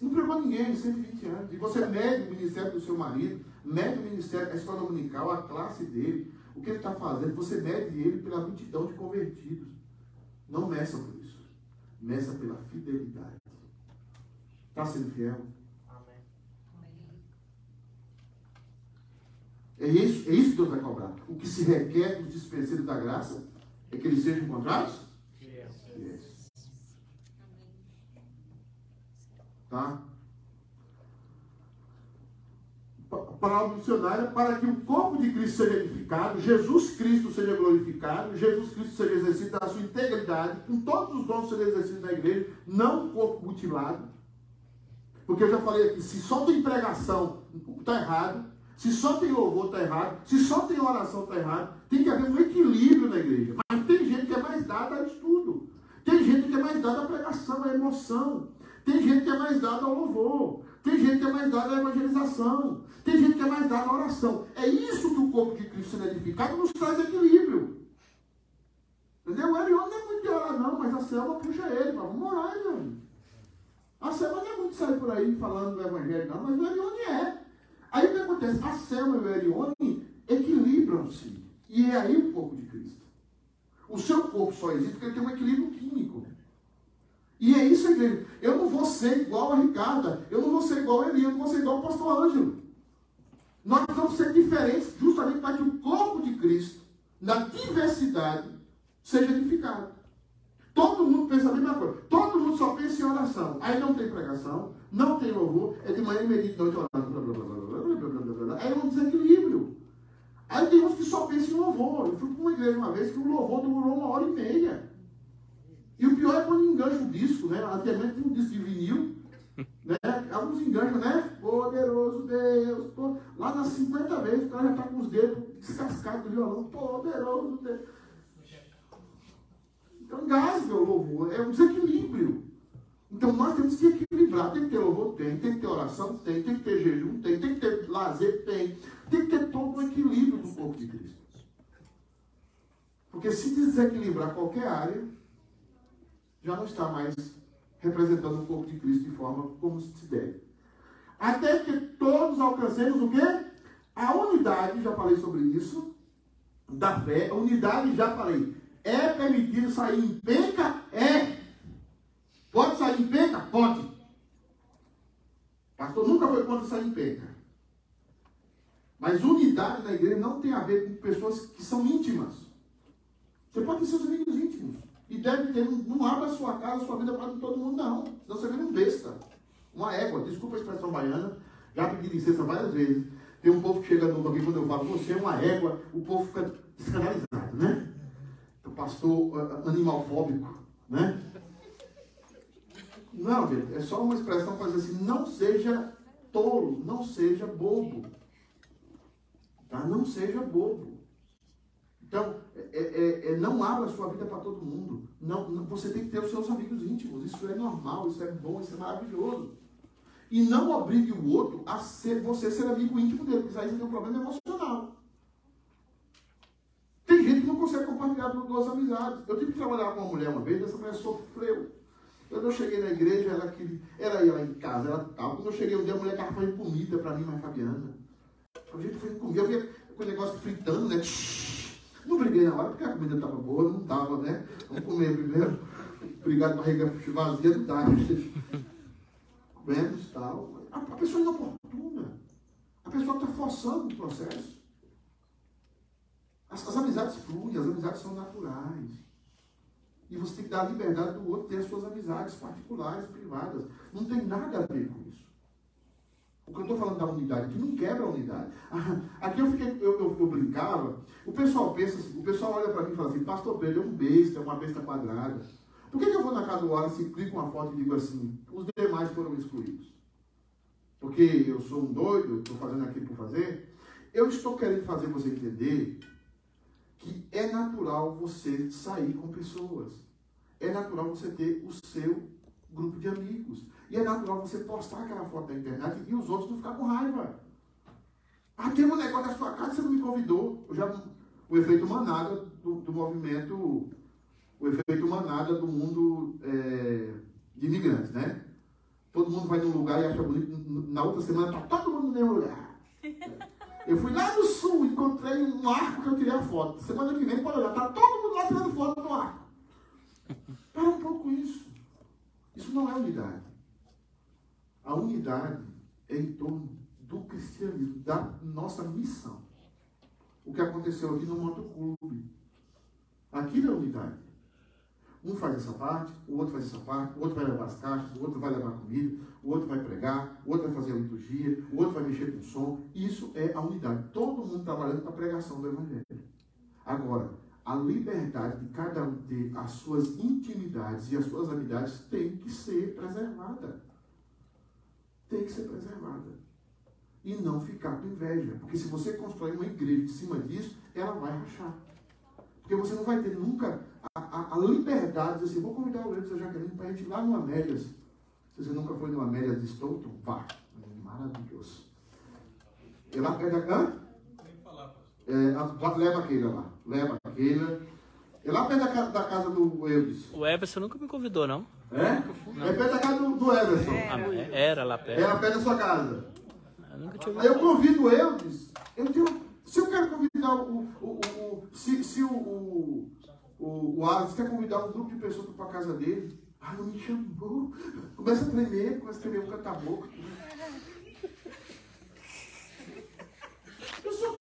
Não pregou ninguém, 120 anos. E você mede o ministério do seu marido, mede o ministério, a escola dominical, a classe dele, o que ele está fazendo, você mede ele pela multidão de convertidos. Não meça por isso. Meça pela fidelidade. Está sendo fiel? É isso, é isso que Deus vai cobrar. O que se requer dos dispenseiros da graça é que eles sejam encontrados? Tá? A palavra do dicionário é para que o corpo de Cristo seja edificado, Jesus Cristo seja glorificado, Jesus Cristo seja exercido na sua integridade, com todos os dons serem exercidos na igreja, não um corpo mutilado. Porque eu já falei aqui, se só tem pregação, está errado. Se só tem louvor, está errado. Se só tem oração, está errado. Tem que haver um equilíbrio na igreja. Mas tem gente que é mais dada a estudo. Tem gente que é mais dada à pregação, à emoção. Tem gente que é mais dada ao louvor. Tem gente que é mais dada à evangelização. Tem gente que é mais dada à oração. É isso que o corpo de Cristo sendo edificado nos traz equilíbrio. Entendeu? O Arione não é muito de orar, não, mas a Selma puxa ele. Fala, vamos orar, irmão. A Selma não é muito sair por aí falando do evangelho, não, mas o Arione é. Aí o que acontece? A Selma e o Erione equilibram-se. E é aí o corpo de Cristo. O seu corpo só existe porque ele tem um equilíbrio químico. E é isso, igreja. Eu não vou ser igual a Ricarda, eu não vou ser igual a Elias. eu não vou ser igual ao pastor Ângelo. Nós vamos ser diferentes justamente para que o corpo de Cristo, na diversidade, seja edificado. Todo mundo pensa a mesma coisa. Todo mundo só pensa em oração. Aí não tem pregação, não tem louvor, é de manhã e meia de noite orando. Aí é um desequilíbrio. Aí tem uns que só pensam em louvor. Eu fui para uma igreja uma vez que o louvor durou uma hora e meia. E o pior é quando engancha o disco, né? Antigamente tinha um disco de vinil, né? Alguns engancham, né? Poderoso Deus. pô. Lá nas 50 vezes o cara já está com os dedos descascados do violão. Poderoso Deus. Então engasga o louvor. É um desequilíbrio. Então nós temos que equilibrar. Tem que ter louvor? Tem. Tem que ter oração? Tem. Tem que ter jejum? Tem. Tem que ter lazer? Tem. Tem que ter todo o equilíbrio do corpo de Cristo. Porque se desequilibrar qualquer área, já não está mais representando o corpo de Cristo de forma como se deve. Até que todos alcancemos o quê? A unidade, já falei sobre isso, da fé. A unidade, já falei. É permitido sair em penca? É. Pode sair em penca? Pode. Pastor nunca foi contra sair em penca. Mas unidade na igreja não tem a ver com pessoas que são íntimas. Você pode ter seus amigos deve ter, não abra sua casa, sua vida para todo mundo, não. Senão você vira um besta. Uma égua, desculpa a expressão baiana, já pedi licença várias vezes. Tem um povo que chega novo aqui, quando eu falo, você é uma égua, o povo fica descanalizado, né? O pastor uh, animalfóbico, né? Não, gente, é só uma expressão para dizer assim, não seja tolo, não seja bobo. Tá? Não seja bobo. Então, é, é, é, não abra sua vida para todo mundo. Não, não, você tem que ter os seus amigos íntimos. Isso é normal, isso é bom, isso é maravilhoso. E não obrigue o outro a ser você ser amigo íntimo dele, porque aí você tem um problema emocional. Tem gente que não consegue compartilhar duas amizades. Eu tive que trabalhar com uma mulher uma vez, essa mulher sofreu. Quando eu cheguei na igreja, ela, queria, ela ia lá em casa, ela tal. Quando eu cheguei um dia, a mulher estava fazendo comida para mim, mais Fabiana. A gente fez comida. Eu via, com o negócio fritando, né? Não briguei na hora porque a comida estava boa, não estava, né? Vamos comer primeiro. Obrigado, barriga vazia, não dá. Comemos e tal. A, a pessoa é inoportuna. A pessoa está forçando o processo. As, as amizades fluem, as amizades são naturais. E você tem que dar a liberdade do outro ter as suas amizades particulares, privadas. Não tem nada a ver com isso. O que eu estou falando da unidade, que não quebra a unidade. Aqui eu, fiquei, eu, eu, eu brincava, o pessoal pensa assim, o pessoal olha para mim e fala assim, pastor Pedro é um besta, é uma besta quadrada. Por que, que eu vou na casa do Wallace clico uma foto e digo assim, os demais foram excluídos? Porque eu sou um doido, estou fazendo aquilo por fazer? Eu estou querendo fazer você entender que é natural você sair com pessoas. É natural você ter o seu grupo de amigos. E é natural você postar aquela foto na internet e os outros não ficar com raiva. Ah, tem um negócio na sua casa você não me convidou. Eu já, o efeito manada do, do movimento, o efeito manada do mundo é, de imigrantes, né? Todo mundo vai num lugar e acha bonito. Na outra semana está todo mundo no mesmo lugar. Eu fui lá no sul, encontrei um arco que eu tirei a foto. Semana que vem, pode olhar, está todo mundo lá tirando foto do arco. Para um pouco isso. Isso não é unidade. A unidade é em torno do cristianismo, da nossa missão. O que aconteceu aqui no motoclube. Aquilo é unidade. Um faz essa parte, o outro faz essa parte, o outro vai levar as caixas, o outro vai levar comida, o outro vai pregar, o outro vai fazer a liturgia, o outro vai mexer com o som. Isso é a unidade. Todo mundo trabalhando para a pregação do Evangelho. Agora, a liberdade de cada um ter as suas intimidades e as suas amizades tem que ser preservada. Tem que ser preservada. E não ficar com inveja. Porque se você constrói uma igreja em cima disso, ela vai rachar. Porque você não vai ter nunca a, a, a liberdade de dizer assim, vou convidar o Leandro a Jaqueline para a gente ir lá no Amélias. Se você nunca foi no Amélias de Stoughton, vá. Maravilhoso. E lá perto da... Hã? É, leva aquele lá. Leva aquele. É lá perto da, da casa do Eudes. O Everson nunca me convidou, não. É? É perto da casa do, do Everson. É, era lá perto. Era perto da sua casa. Eu Aí eu convido Eudes. Eu tenho, se eu quero convidar o. o, o, o se, se o, o, o, o Alex quer convidar um grupo de pessoas para a casa dele. Ah, não me chamou. Começa a tremer, começa a tremer o canta-boca. Eu sou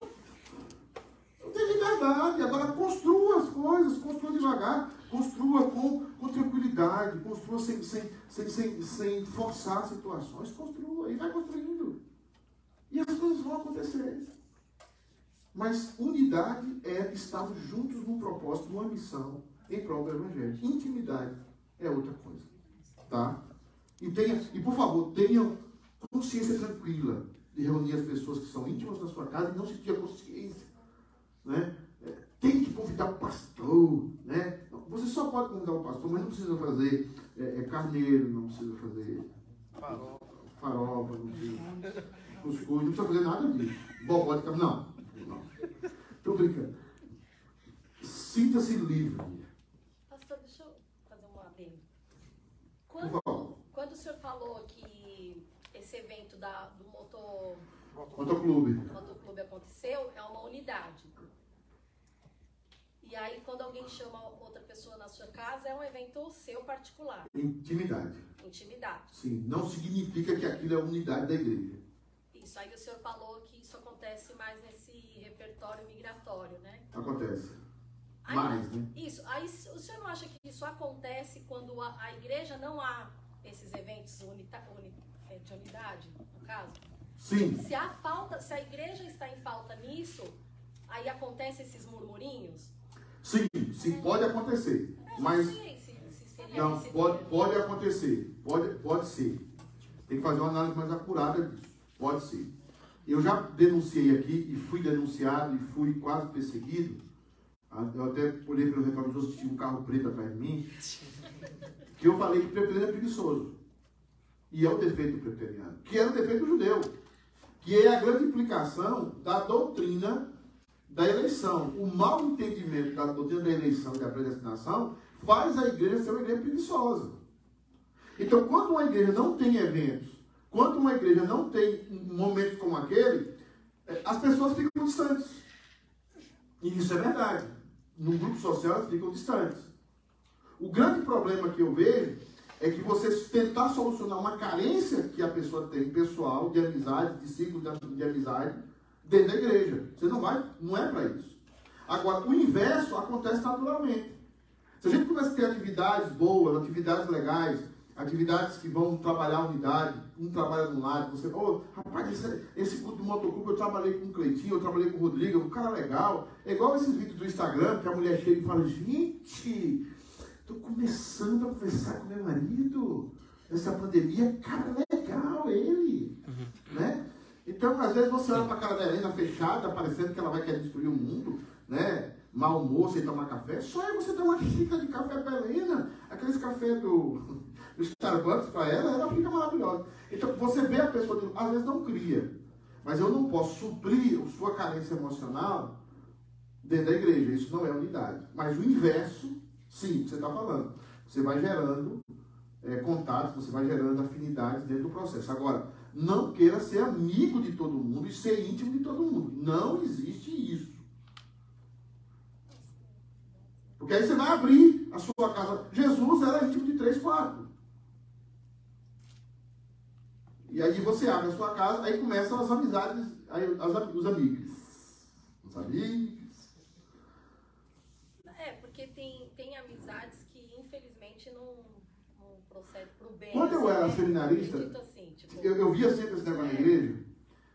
tem liberdade. Agora construa as coisas, construa devagar, construa com, com tranquilidade, construa sem, sem, sem, sem, sem forçar situações, construa e vai construindo. E as coisas vão acontecer. Mas unidade é estarmos juntos num propósito, numa missão em prol do Evangelho. Intimidade é outra coisa. Tá? E, tenha, e por favor, tenham consciência tranquila de reunir as pessoas que são íntimas da sua casa e não sentir a consciência né? É, tem que convidar o pastor, né? Você só pode convidar o pastor, mas não precisa fazer é, é carneiro, não precisa fazer farofa, farofa não precisa cuscuz, não precisa fazer nada disso. Bobó de não, não. Estou brincando. Sinta-se livre. Pastor, deixa eu fazer um adendo. Quando, quando o senhor falou que esse evento da, do motor Motoclube. Motoclube aconteceu, é uma unidade. E aí, quando alguém chama outra pessoa na sua casa, é um evento seu particular. Intimidade. Intimidade. Sim, não significa que aquilo é a unidade da igreja. Isso, aí o senhor falou que isso acontece mais nesse repertório migratório, né? Acontece. Aí, mais, né? Isso, aí o senhor não acha que isso acontece quando a, a igreja não há esses eventos unita, uni, é, de unidade, no caso? Sim. Se a falta, se a igreja está em falta nisso, aí acontece esses murmurinhos? Sim, sim, pode acontecer. Mas. Não, pode, pode acontecer. Pode, pode ser. Tem que fazer uma análise mais acurada disso. Pode ser. Eu já denunciei aqui e fui denunciado e fui quase perseguido. Ah, eu até olhei pelo retrovisor se tinha um carro preto atrás de mim. Que eu falei que o preteriano é preguiçoso. E é o defeito do preteriano. Que era o defeito do judeu. Que é a grande implicação da doutrina da eleição. O mau entendimento da doutrina da eleição e da predestinação faz a igreja ser uma igreja preguiçosa. Então, quando uma igreja não tem eventos, quando uma igreja não tem momentos como aquele, eh, as pessoas ficam distantes. E isso é verdade. No grupo social elas ficam distantes. O grande problema que eu vejo é que você tentar solucionar uma carência que a pessoa tem pessoal, de amizade, de ciclo de, de amizade, dentro da igreja. Você não vai, não é para isso. Agora, o inverso acontece naturalmente. Se a gente começa a ter atividades boas, atividades legais, atividades que vão trabalhar a unidade, um trabalha de um lado, você, oh, rapaz, esse, esse culto do motoclube eu trabalhei com o Cleitinho, eu trabalhei com o Rodrigo, um cara legal. É igual esses vídeos do Instagram, que a mulher chega e fala, gente, tô começando a conversar com meu marido. Essa pandemia, cara, legal ele. Uhum. Né? Então, às vezes você olha para a cara da Helena fechada, parecendo que ela vai querer destruir o mundo, né? Mal humor, sem tomar café. Só aí você dá uma xícara de café para Helena, aqueles café do, do Starbucks para ela, ela fica maravilhosa. Então, você vê a pessoa, às vezes não cria, mas eu não posso suprir a sua carência emocional dentro da igreja. Isso não é unidade. Mas o inverso, sim, você está falando. Você vai gerando é, contatos, você vai gerando afinidades dentro do processo. Agora, não queira ser amigo de todo mundo e ser íntimo de todo mundo. Não existe isso. Porque aí você vai abrir a sua casa. Jesus era íntimo de três, quatro. E aí você abre a sua casa, aí começam as amizades, aí, as, os amigos. Os amigos. É, porque tem, tem amizades que infelizmente não, não procedem para o bem. Quando eu era seminarista, assim. Eu, eu via sempre esse negócio na igreja,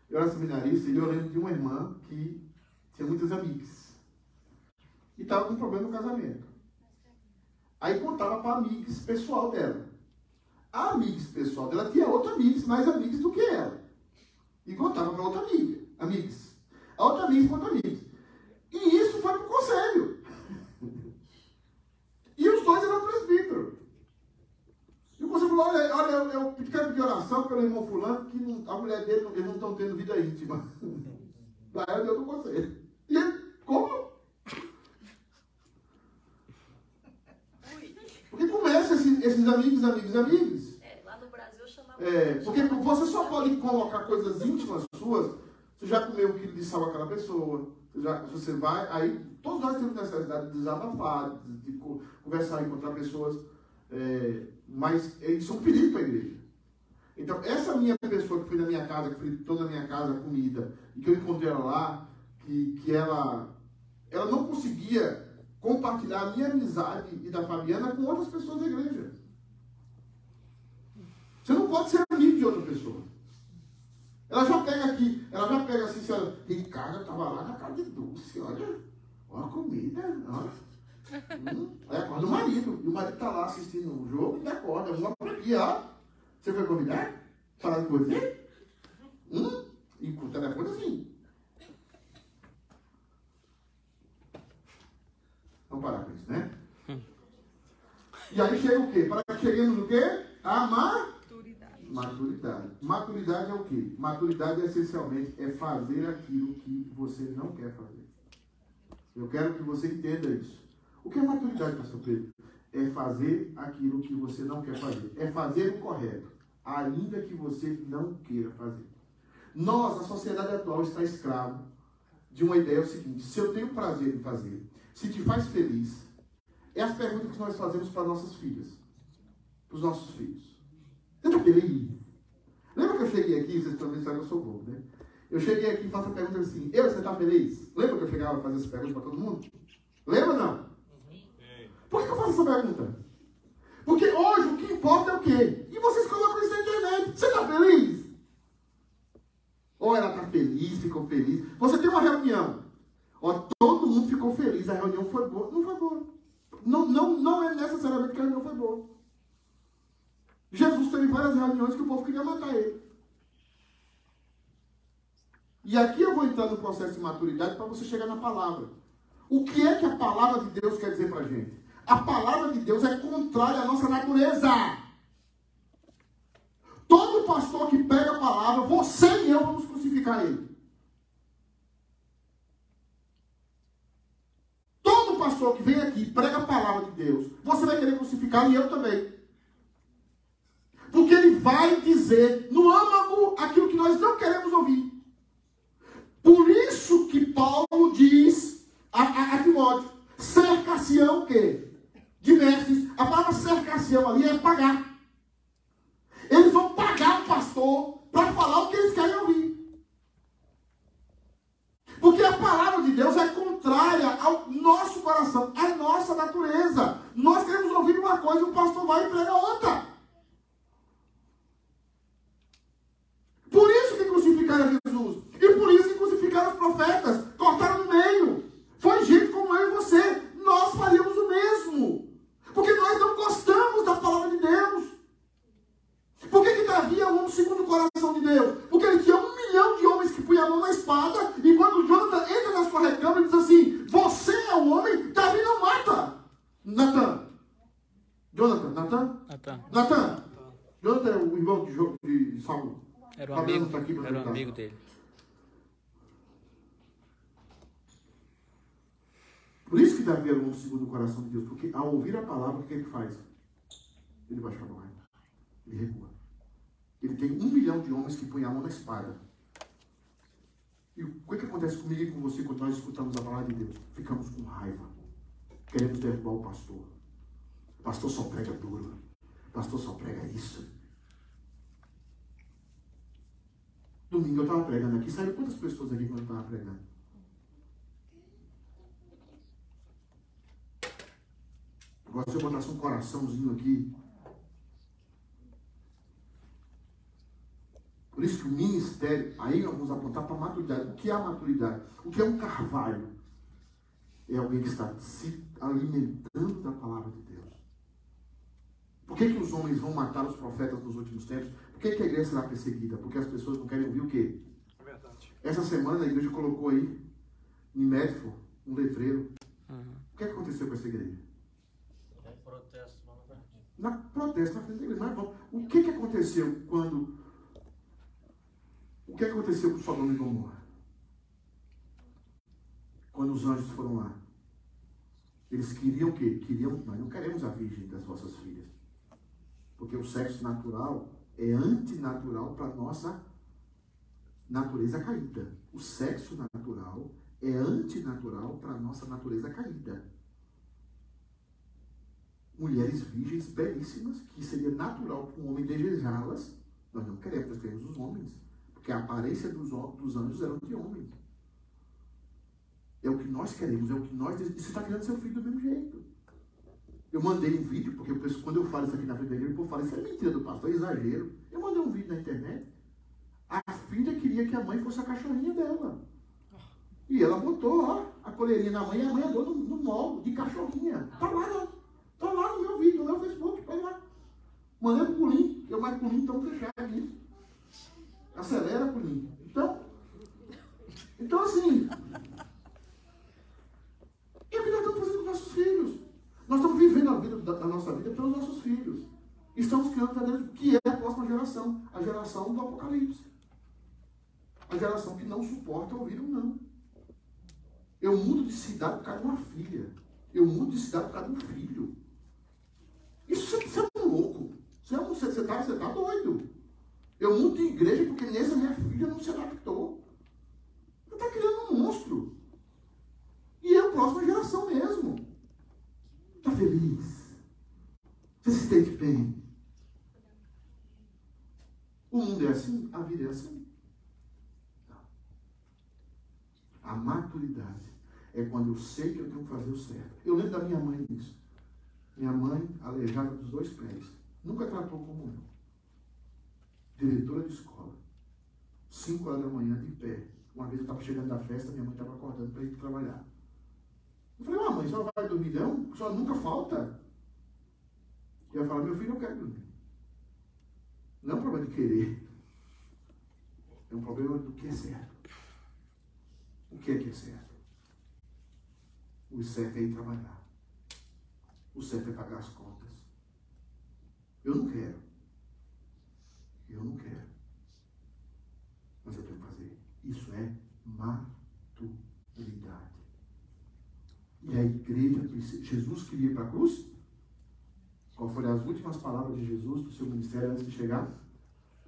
eu era seminarista e eu lembro de uma irmã que tinha muitas amigas e estava com um problema no casamento. Aí contava para amigos pessoal dela. A amigos pessoal dela tinha outros amigos, mais amigos do que ela. E contava para outra amiga, amigos. A outra amiga contra amigos. E isso foi para o conselho. E os dois eram presbíteros. E o conselho falou, olha, olha eu, eu quero pedir oração pelo irmão fulano, que não, a mulher dele, eles não estão tendo vida íntima. Daí eu deu do conselho. E ele, como? Porque começa esses, esses amigos, amigos, amigos. É, lá no Brasil chamava. É, porque você só pode colocar coisas íntimas suas. Você já comeu um quilo de sal com aquela pessoa. Você, já, você vai, aí todos nós temos necessidade de desabafar, de, de conversar, encontrar pessoas. É, mas isso é um perigo para a igreja. Então, essa minha pessoa que foi na minha casa, que fritou na minha casa a comida, e que eu encontrei ela lá, que, que ela, ela não conseguia compartilhar a minha amizade e da Fabiana com outras pessoas da igreja. Você não pode ser amigo de outra pessoa. Ela já pega aqui, ela já pega assim, se ela, Ricardo estava lá na casa de Dulce, olha, olha a comida, olha. Hum, aí acorda o marido, e o marido está lá assistindo o um jogo e acorda, vamos por aqui, ó. Você foi convidar? Falar com você? Hum? E com o telefone assim. Vamos parar com isso, né? E aí chega o quê? Para que cheguemos no quê? A maturidade. Maturidade. Maturidade é o quê? Maturidade essencialmente é fazer aquilo que você não quer fazer. Eu quero que você entenda isso. O que é maturidade, pastor Pedro? É fazer aquilo que você não quer fazer. É fazer o correto, ainda que você não queira fazer. Nós, a sociedade atual, está escravo de uma ideia é o seguinte: se eu tenho prazer em fazer, se te faz feliz, é as perguntas que nós fazemos para nossas filhas, para os nossos filhos. Está feliz? Lembra que eu cheguei aqui, vocês também sabem que eu sou bom, né? Eu cheguei aqui e faço a pergunta assim, eu, você está feliz? Lembra que eu chegava a fazer essa pergunta para todo mundo? Lembra não? Por que eu faço essa pergunta? Porque hoje o que importa é o quê? E vocês colocam isso na internet. Você está feliz? Ou ela está feliz, ficou feliz. Você tem uma reunião. Ó, todo mundo ficou feliz, a reunião foi boa. Não foi boa. Não, não, não é necessariamente que a reunião foi boa. Jesus teve várias reuniões que o povo queria matar ele. E aqui eu vou entrar no processo de maturidade para você chegar na palavra. O que é que a palavra de Deus quer dizer para a gente? A palavra de Deus é contrária à nossa natureza. Todo pastor que pega a palavra, você e eu vamos crucificar ele. pastor que vem aqui e prega a palavra de Deus, você vai querer crucificar e eu também. Porque ele vai dizer no âmago aquilo que nós não queremos ouvir. Por isso que Paulo diz a, a, a Timóteo. Cercação o quê? Mestres. A palavra cercação ali é pagar. Eles vão pagar o pastor para falar o que eles querem ouvir. Porque a palavra de Deus é contrária ao nosso coração, à nossa natureza. Nós queremos ouvir uma coisa e o pastor vai e prega outra. Por isso que crucificaram Jesus. E por isso que crucificaram os profetas. Cortaram no meio. Foi gente como eu e você. Nós faríamos o mesmo. Porque nós não gostamos da palavra de Deus. Por que, que Davi é o homem segundo o coração de Deus? Porque ele tinha um milhão de homens que punham a mão na espada. E quando Jonathan entra na sua recâmara e diz assim: Você é o homem, Davi não mata. Natan. Jonathan, Natan? Natan. Natan. Jonathan é o irmão de, Jo- de Saul. Era um Fabiano amigo, tá aqui era um amigo dele. Por isso que Davi era o homem segundo o coração de Deus. Porque ao ouvir a palavra, o que ele faz? Ele baixa a mão. Ele recua. Ele tem um milhão de homens que põem a mão na espada. E o que, que acontece comigo e com você quando nós escutamos a palavra de Deus? Ficamos com raiva. Queremos derrubar o pastor. O pastor só prega duro. O pastor só prega isso. Domingo eu estava pregando aqui. Sabe quantas pessoas aqui quando eu estava pregando? Agora, se eu botasse um coraçãozinho aqui. Por isso que o ministério, aí nós vamos apontar para a maturidade. O que é a maturidade? O que é um carvalho? É alguém que está se alimentando da palavra de Deus. Por que, que os homens vão matar os profetas nos últimos tempos? Por que, que a igreja será perseguida? Porque as pessoas não querem ouvir o quê? É verdade. Essa semana a igreja colocou aí, em Medford, um letreiro. Uhum. O que aconteceu com essa igreja? É protesto na protesto na frente da igreja. Mas vamos, o que, que aconteceu quando. Que aconteceu com Sodoma e Gomorra? Quando os anjos foram lá. Eles queriam o quê? Queriam, nós não queremos a virgem das vossas filhas. Porque o sexo natural é antinatural para a nossa natureza caída. O sexo natural é antinatural para a nossa natureza caída mulheres virgens belíssimas, que seria natural para um homem desejá-las. Nós não queremos, nós queremos os homens. A aparência dos, dos anjos eram de homens. É o que nós queremos, é o que nós. Você está criando seu filho do mesmo jeito. Eu mandei um vídeo, porque eu penso, quando eu falo isso aqui na frente da igreja, o povo isso é mentira do pastor, é exagero. Eu mandei um vídeo na internet. A filha queria que a mãe fosse a cachorrinha dela. E ela botou, ó, a coleirinha na mãe e a mãe andou no, no de cachorrinha. Tá lá, não. Tá lá no meu vídeo, no meu Facebook, vai lá. Mandei pro Pulim, eu mais Pulim tão fechado aqui. Acelera, Pulim. Então, então assim, é o que nós estamos fazendo com nossos filhos. Nós estamos vivendo a vida da, da nossa vida pelos nossos filhos. Estamos criando verdadeiro, que é a próxima geração, a geração do Apocalipse. A geração que não suporta ouvir um não. Eu mudo de cidade por causa de uma filha. Eu mudo de cidade por causa de um filho. Isso você, é um louco. Você está você, você tá, tá doido. Eu de igreja porque nessa minha filha não se adaptou. Você está criando um monstro. E é a próxima geração mesmo. Está feliz? Você se sente bem? O mundo é assim? A vida é assim? A maturidade é quando eu sei que eu tenho que fazer o certo. Eu lembro da minha mãe disso. Minha mãe, aleijada dos dois pés, nunca tratou como eu. Diretora de escola. 5 horas da manhã, de pé. Uma vez eu estava chegando da festa, minha mãe estava acordando para ir trabalhar. Eu falei, ah, mãe, senhora vai dormir não? Senhora nunca falta. E ela fala, meu filho, eu quero dormir. Não é um problema de querer. É um problema do que é certo. O que é que é certo? O certo é ir trabalhar. O certo é pagar as contas. Eu não quero. Eu não quero. Mas eu tenho que fazer. Isso é maturidade. E a igreja precisa. Jesus queria ir para a cruz? Qual foram as últimas palavras de Jesus do seu ministério antes de chegar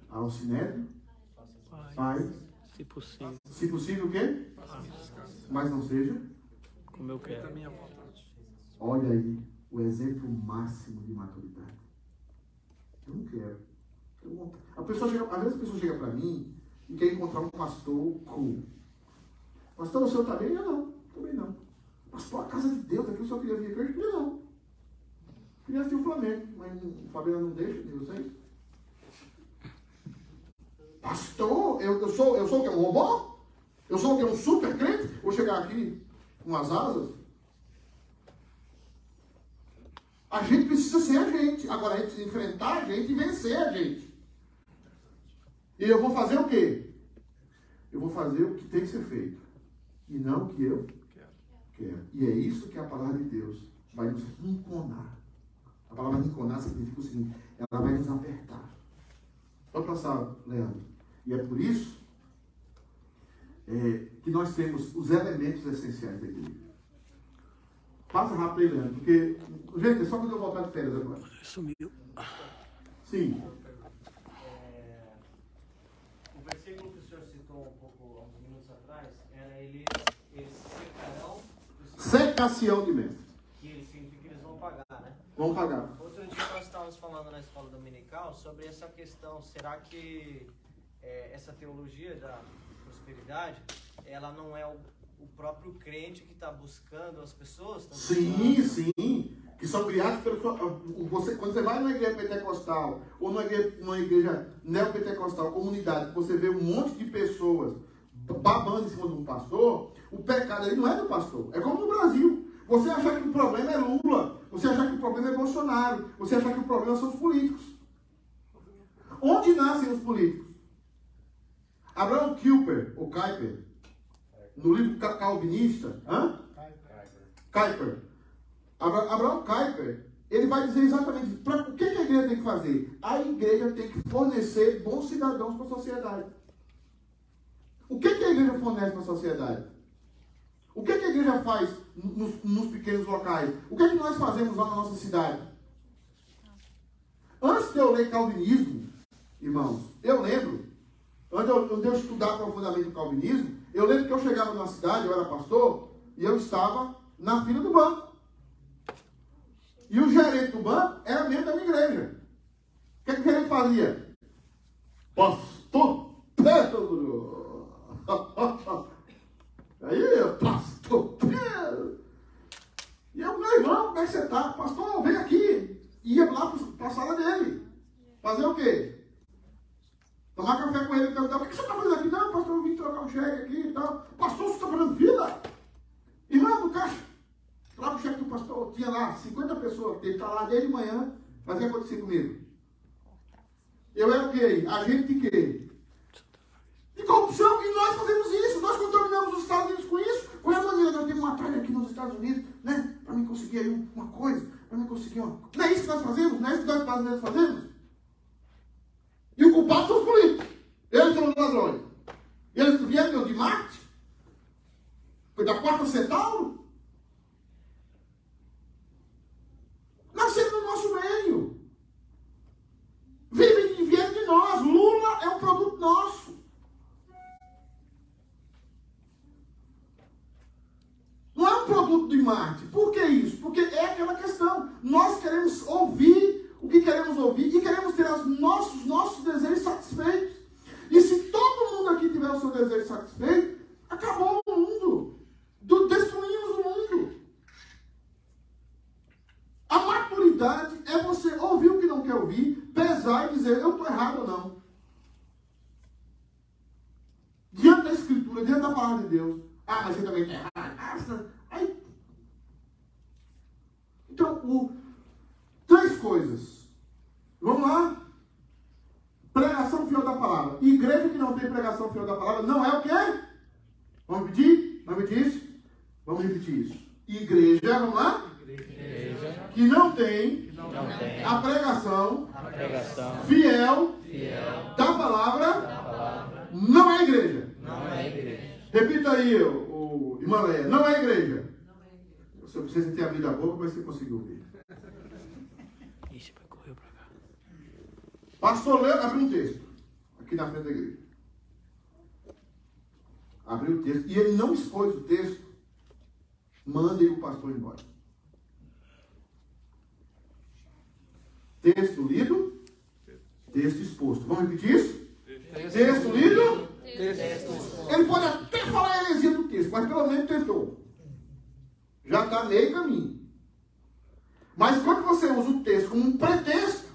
ao Sinédrio? Pai, Se possível. se possível o quê? Mas não seja como eu quero. Olha aí o exemplo máximo de maturidade. Eu não quero. A pessoa chega, às vezes a pessoa chega para mim e quer encontrar um pastor cool. Pastor, o senhor está bem? Eu não, também não. Pastor, a casa de Deus, aqui o senhor queria vir igreja? Eu não. Queria assistir o Flamengo, mas o Fabiano não deixa de vocês. Pastor, eu, eu sou, eu sou o que? Um robô? Eu sou o que? Um super crente? Vou chegar aqui com as asas? A gente precisa ser a gente. Agora a gente precisa enfrentar a gente e vencer a gente. E eu vou fazer o quê? Eu vou fazer o que tem que ser feito. E não o que eu quero. E é isso que a palavra de Deus vai nos rinconar. A palavra rinconar significa o seguinte: ela vai nos apertar. Pode passar, Leandro. E é por isso é, que nós temos os elementos essenciais da igreja. Passa rápido aí, Leandro, porque, gente, é só quando eu voltar de férias agora. Sumiu. Sim. É, o versículo que o senhor citou um pouco, há uns minutos atrás, era eles, eles secarão Secação de mestre. que eles significa que eles vão pagar, né? Vamos pagar. Outro dia nós estávamos falando na escola dominical sobre essa questão, será que é, essa teologia da prosperidade, ela não é o, o próprio crente que está buscando as pessoas? Tá Sim, buscando- sim. Que são criados pelo. Você, quando você vai numa igreja pentecostal ou numa igreja, numa igreja neopentecostal, comunidade, você vê um monte de pessoas babando em cima de um pastor, o pecado aí não é do pastor. É como no Brasil. Você achar que o problema é Lula, você achar que o problema é Bolsonaro, você achar que o problema são os políticos. Onde nascem os políticos? Abraham Kuyper, ou Kuyper, no livro Ca- Calvinista, hã? Kuyper. Abra- Abraão Kuyper, ele vai dizer exatamente pra, o que a igreja tem que fazer. A igreja tem que fornecer bons cidadãos para a sociedade. O que, que a igreja fornece para a sociedade? O que, que a igreja faz nos, nos pequenos locais? O que, que nós fazemos lá na nossa cidade? Antes de eu ler calvinismo, irmãos, eu lembro, antes de eu, de eu estudar profundamente o calvinismo, eu lembro que eu chegava na cidade, eu era pastor, e eu estava na fila do banco. E o gerente do banco era membro da minha igreja. O que, que gerente fazia? Pastor Pedro! Aí, pastor Pedro! E eu, meu irmão, como é que você tá? Pastor, vem aqui. E ia lá para a sala dele. Fazer o quê? Tomar café com ele e perguntar, o que você está fazendo aqui? Não, pastor, eu vim trocar um cheque aqui e tal. Pastor, você está fazendo fila? Irmão, do caixa. Troca o cheque do pastor. Tinha lá 50 pessoas. Ele está lá desde manhã. Mas o que aconteceu comigo? Eu era o quê? Agente de quê? De corrupção. E nós fazemos isso. Nós contaminamos os Estados Unidos com isso. Qual é a maneira de eu ter uma praia aqui nos Estados Unidos, né? Para mim conseguir aí uma coisa. Para mim conseguir uma... Não é isso que nós fazemos? Não é isso que nós brasileiros fazemos? E o culpado são os políticos. Eles são os ladrões. Eles vieram de Marte? Foi da quarta Centauro? Nasceram no nosso meio. Vivem e vieram de nós. Lula é um produto nosso. Marte. Por que isso? Porque é aquela questão. Nós queremos ouvir o que queremos ouvir e queremos ter os nossos, nossos desejos satisfeitos. E se todo mundo aqui tiver o seu desejo satisfeito, acabou o mundo. Do- Destruímos o mundo. A maturidade é você ouvir o que não quer ouvir, pesar e dizer, eu estou errado ou não. Diante da Escritura, diante da palavra de Deus. Ah, mas você também está errado. Aí. Então, o, três coisas. Vamos lá? Pregação fiel da palavra. Igreja que não tem pregação fiel da palavra não é o quê? Vamos repetir? Vamos repetir isso? Vamos repetir isso. Igreja, vamos lá? Que não tem, a pregação, Pregação. fiel, da palavra, não é igreja. Repita aí, o, o não é igreja. Você precisa ter abrido a boca, mas você conseguiu ouvir. Ixi, vai correr pra cá. Pastor Leandro abriu um texto, aqui na frente da igreja. Abriu o texto, e ele não expôs o texto Mandem o pastor embora. Texto lido, texto exposto. Vamos repetir isso? Texto lido, ele pode até falar a heresia do texto, mas pelo menos tentou. Já está meio caminho. Mas quando você usa o texto como um pretexto.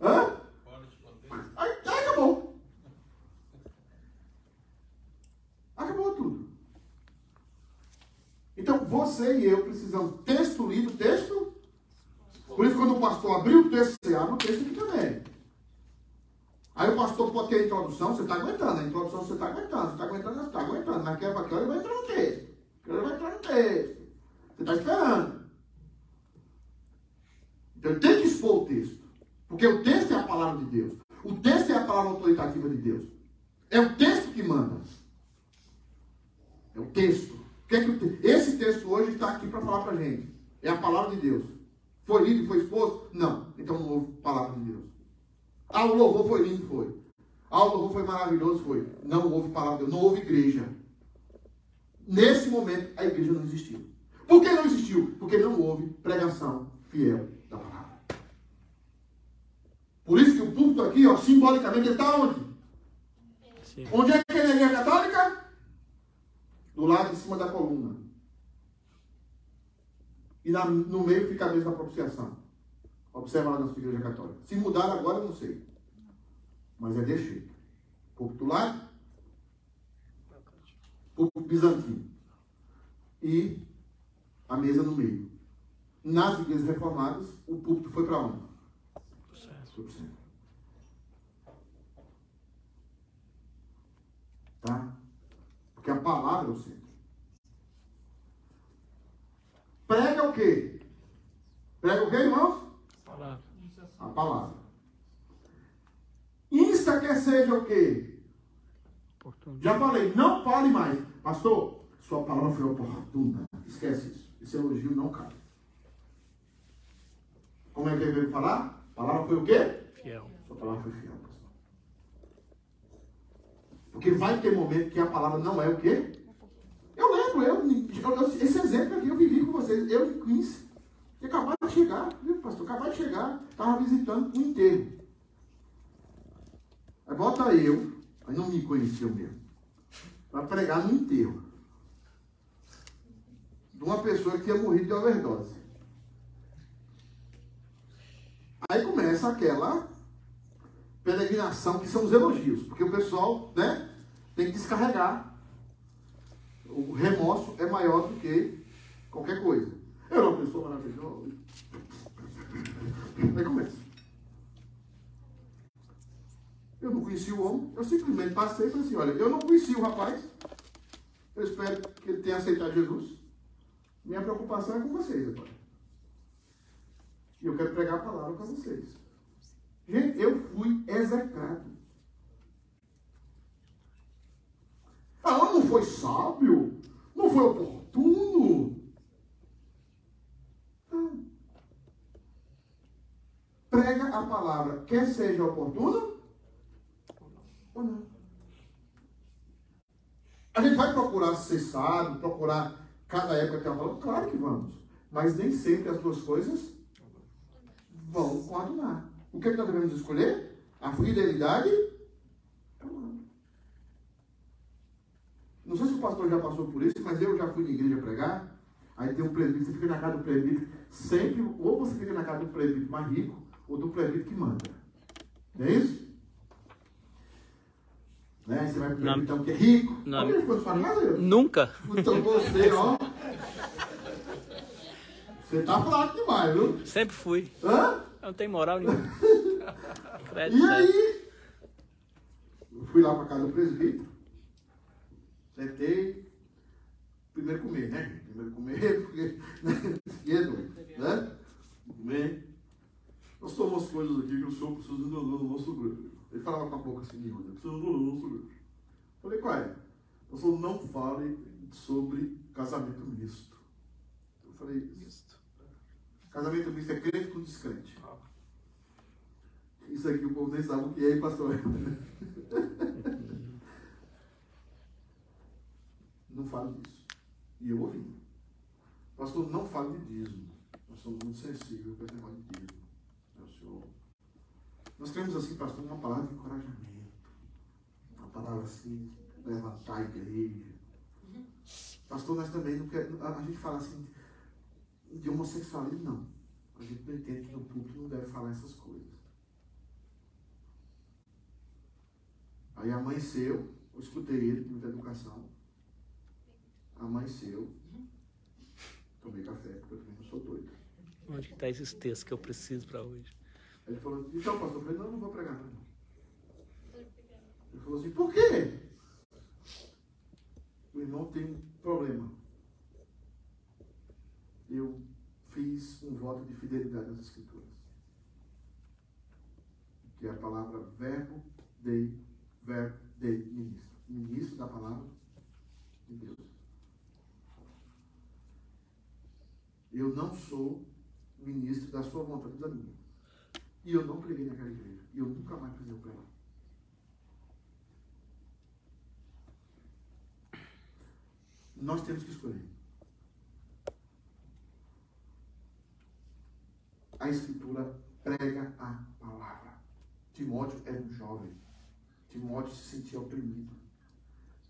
Hã? Aí, aí acabou. Acabou tudo. Então você e eu precisamos texto lido, texto. Por isso, quando o pastor abriu o texto, você abre o texto aqui também. Aí o pastor pode ter a introdução, você está aguentando. A introdução você está aguentando, você está aguentando, você está. Mas para que ele vai entrar no texto. Ele vai entrar no texto. Você está esperando. Então tem que expor o texto. Porque o texto é a palavra de Deus. O texto é a palavra autoritativa de Deus. É o texto que manda. É o texto. O que é que. Esse texto hoje está aqui para falar para a gente. É a palavra de Deus. Foi lido e foi exposto? Não. Então não houve palavra de Deus. Ah, o louvor foi lindo, foi. Ah, o louvor foi maravilhoso, foi. Não houve palavra de Deus, não houve igreja. Nesse momento, a igreja não existiu. Por que não existiu? Porque não houve pregação fiel da palavra. Por isso que o púlpito aqui, ó, simbolicamente, ele está onde? Sim. Onde é que é a igreja católica? Do lado de cima da coluna. E na, no meio fica a mesa da propiciação. Observa lá na sua igreja católica. Se mudar agora, eu não sei. Mas é desse jeito. Púlpito lá, púlpito bizantino. E a mesa no meio. Nas igrejas reformadas, o púlpito foi para onde? Para o centro. Tá? Porque a palavra é o centro. Prega o quê? Prega o quê, irmãos? Palavra. A palavra. Insta quer seja o quê? Já falei, não fale mais. Pastor, sua palavra foi oportuna. Esquece isso. Esse elogio não cabe. Como é que ele veio falar? A palavra foi o quê? Fiel. Sua palavra foi fiel, pastor. Porque vai ter momento que a palavra não é o quê? Eu lembro, eu, eu esse exemplo aqui eu vivi com vocês. Eu em Queens. E acabaram de chegar, viu, pastor? Acabaram de chegar. Estava visitando o enterro. Aí bota eu, aí não me conheceu mesmo, para pregar no enterro de uma pessoa que tinha morrido de overdose. Aí começa aquela peregrinação que são os elogios, porque o pessoal, né, tem que descarregar. O remorso é maior do que qualquer coisa. Eu era uma pessoa maravilhosa. Aí começa. Eu não conheci o homem, eu simplesmente passei e falei assim, olha, eu não conheci o rapaz, eu espero que ele tenha aceitado Jesus. Minha preocupação é com vocês agora. E eu quero pregar a palavra para vocês. Gente, eu fui execrado. Ah, não foi sábio? Não foi oportuno? Não. Prega a palavra, quer seja oportuno ou não. A gente vai procurar ser sábio, procurar cada época tem uma palavra? Claro que vamos. Mas nem sempre as duas coisas vão coadunar. O que, é que nós devemos escolher? A fidelidade Não sei se o pastor já passou por isso, mas eu já fui na igreja pregar. Aí tem um presbítero, você fica na casa do presbítero. Sempre, ou você fica na casa do presbítero mais rico, ou do presbítero que manda. Não é isso? Né? Você vai pro presbítero que é rico. Não. Alguém ficou de nada, eu? Nunca. Então você, ó. Você tá fraco demais, viu? Sempre fui. Hã? Eu não tenho moral nenhuma. E aí? Eu fui lá pra casa do presbítero. Sentei. Primeiro comer, né? Primeiro comer, porque. E é doido, né? Comer. Nós tomamos coisas aqui que o senhor precisa no nosso grupo. Ele falava com a boca assim, entender no nosso grupo. Falei, qual é? O senhor não fale sobre casamento misto. Eu falei, misto. Casamento misto é crente com descrente. Isso aqui o povo nem sabe o que é, pastor? não fale disso. E eu ouvi. Pastor, não fale de dízimo. Nós somos muito sensíveis para esse negócio de dízimo. Nós queremos assim, pastor, uma palavra de encorajamento. Uma palavra assim, levantar a igreja. Pastor, nós também não queremos. A, a gente fala assim de homossexualismo, não. A gente não entende que no público não deve falar essas coisas. Aí amanheceu, eu escutei ele, muita educação. Amanheceu. Tomei café, porque eu também não sou doido. Onde está esses textos que eu preciso para hoje? Ele falou, então, pastor, eu falei, não, não vou pregar não. Ele falou assim, por quê? O irmão tem um problema. Eu fiz um voto de fidelidade nas escrituras. Que é a palavra verbo, dei, verbo, dei, ministro. Ministro da palavra de Deus. Eu não sou ministro da sua vontade da minha. E eu não preguei naquela igreja. E eu nunca mais preguei pregar. Nós temos que escolher. A Escritura prega a palavra. Timóteo era um jovem. Timóteo se sentia oprimido.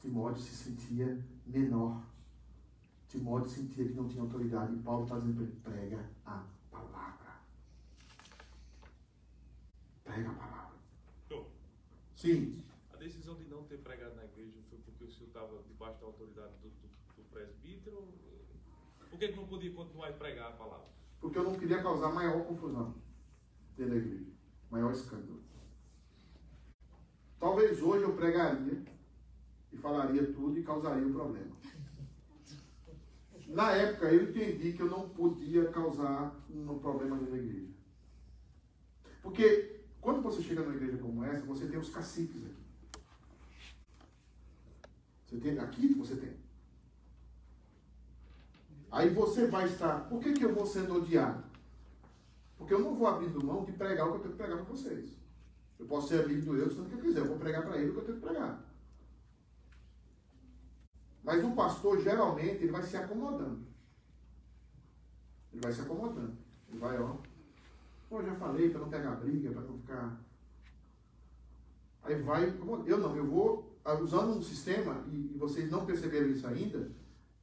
Timóteo se sentia menor. Timóteo sentia que não tinha autoridade. E Paulo está dizendo para ele: prega a palavra. Prega a palavra. Sim. A decisão de não ter pregado na igreja foi porque o senhor estava debaixo da autoridade do, do, do presbítero? Por que, que não podia continuar a pregar a palavra? Porque eu não queria causar maior confusão dentro da igreja. Maior escândalo. Talvez hoje eu pregaria e falaria tudo e causaria o problema. Na época eu entendi que eu não podia causar um problema dentro da igreja. Porque quando você chega numa igreja como essa, você tem os caciques aqui. Você tem, aqui você tem. Aí você vai estar. Por que, que eu vou sendo odiado? Porque eu não vou abrindo mão de pregar o que eu tenho que pregar para vocês. Eu posso ser amigo do Deus tanto que eu quiser. Eu vou pregar para ele o que eu tenho que pregar. Mas o pastor, geralmente, ele vai se acomodando. Ele vai se acomodando. Ele vai, ó. Pô, já falei para não pegar briga, para não ficar. Aí vai. Eu não, eu vou usando um sistema, e vocês não perceberam isso ainda,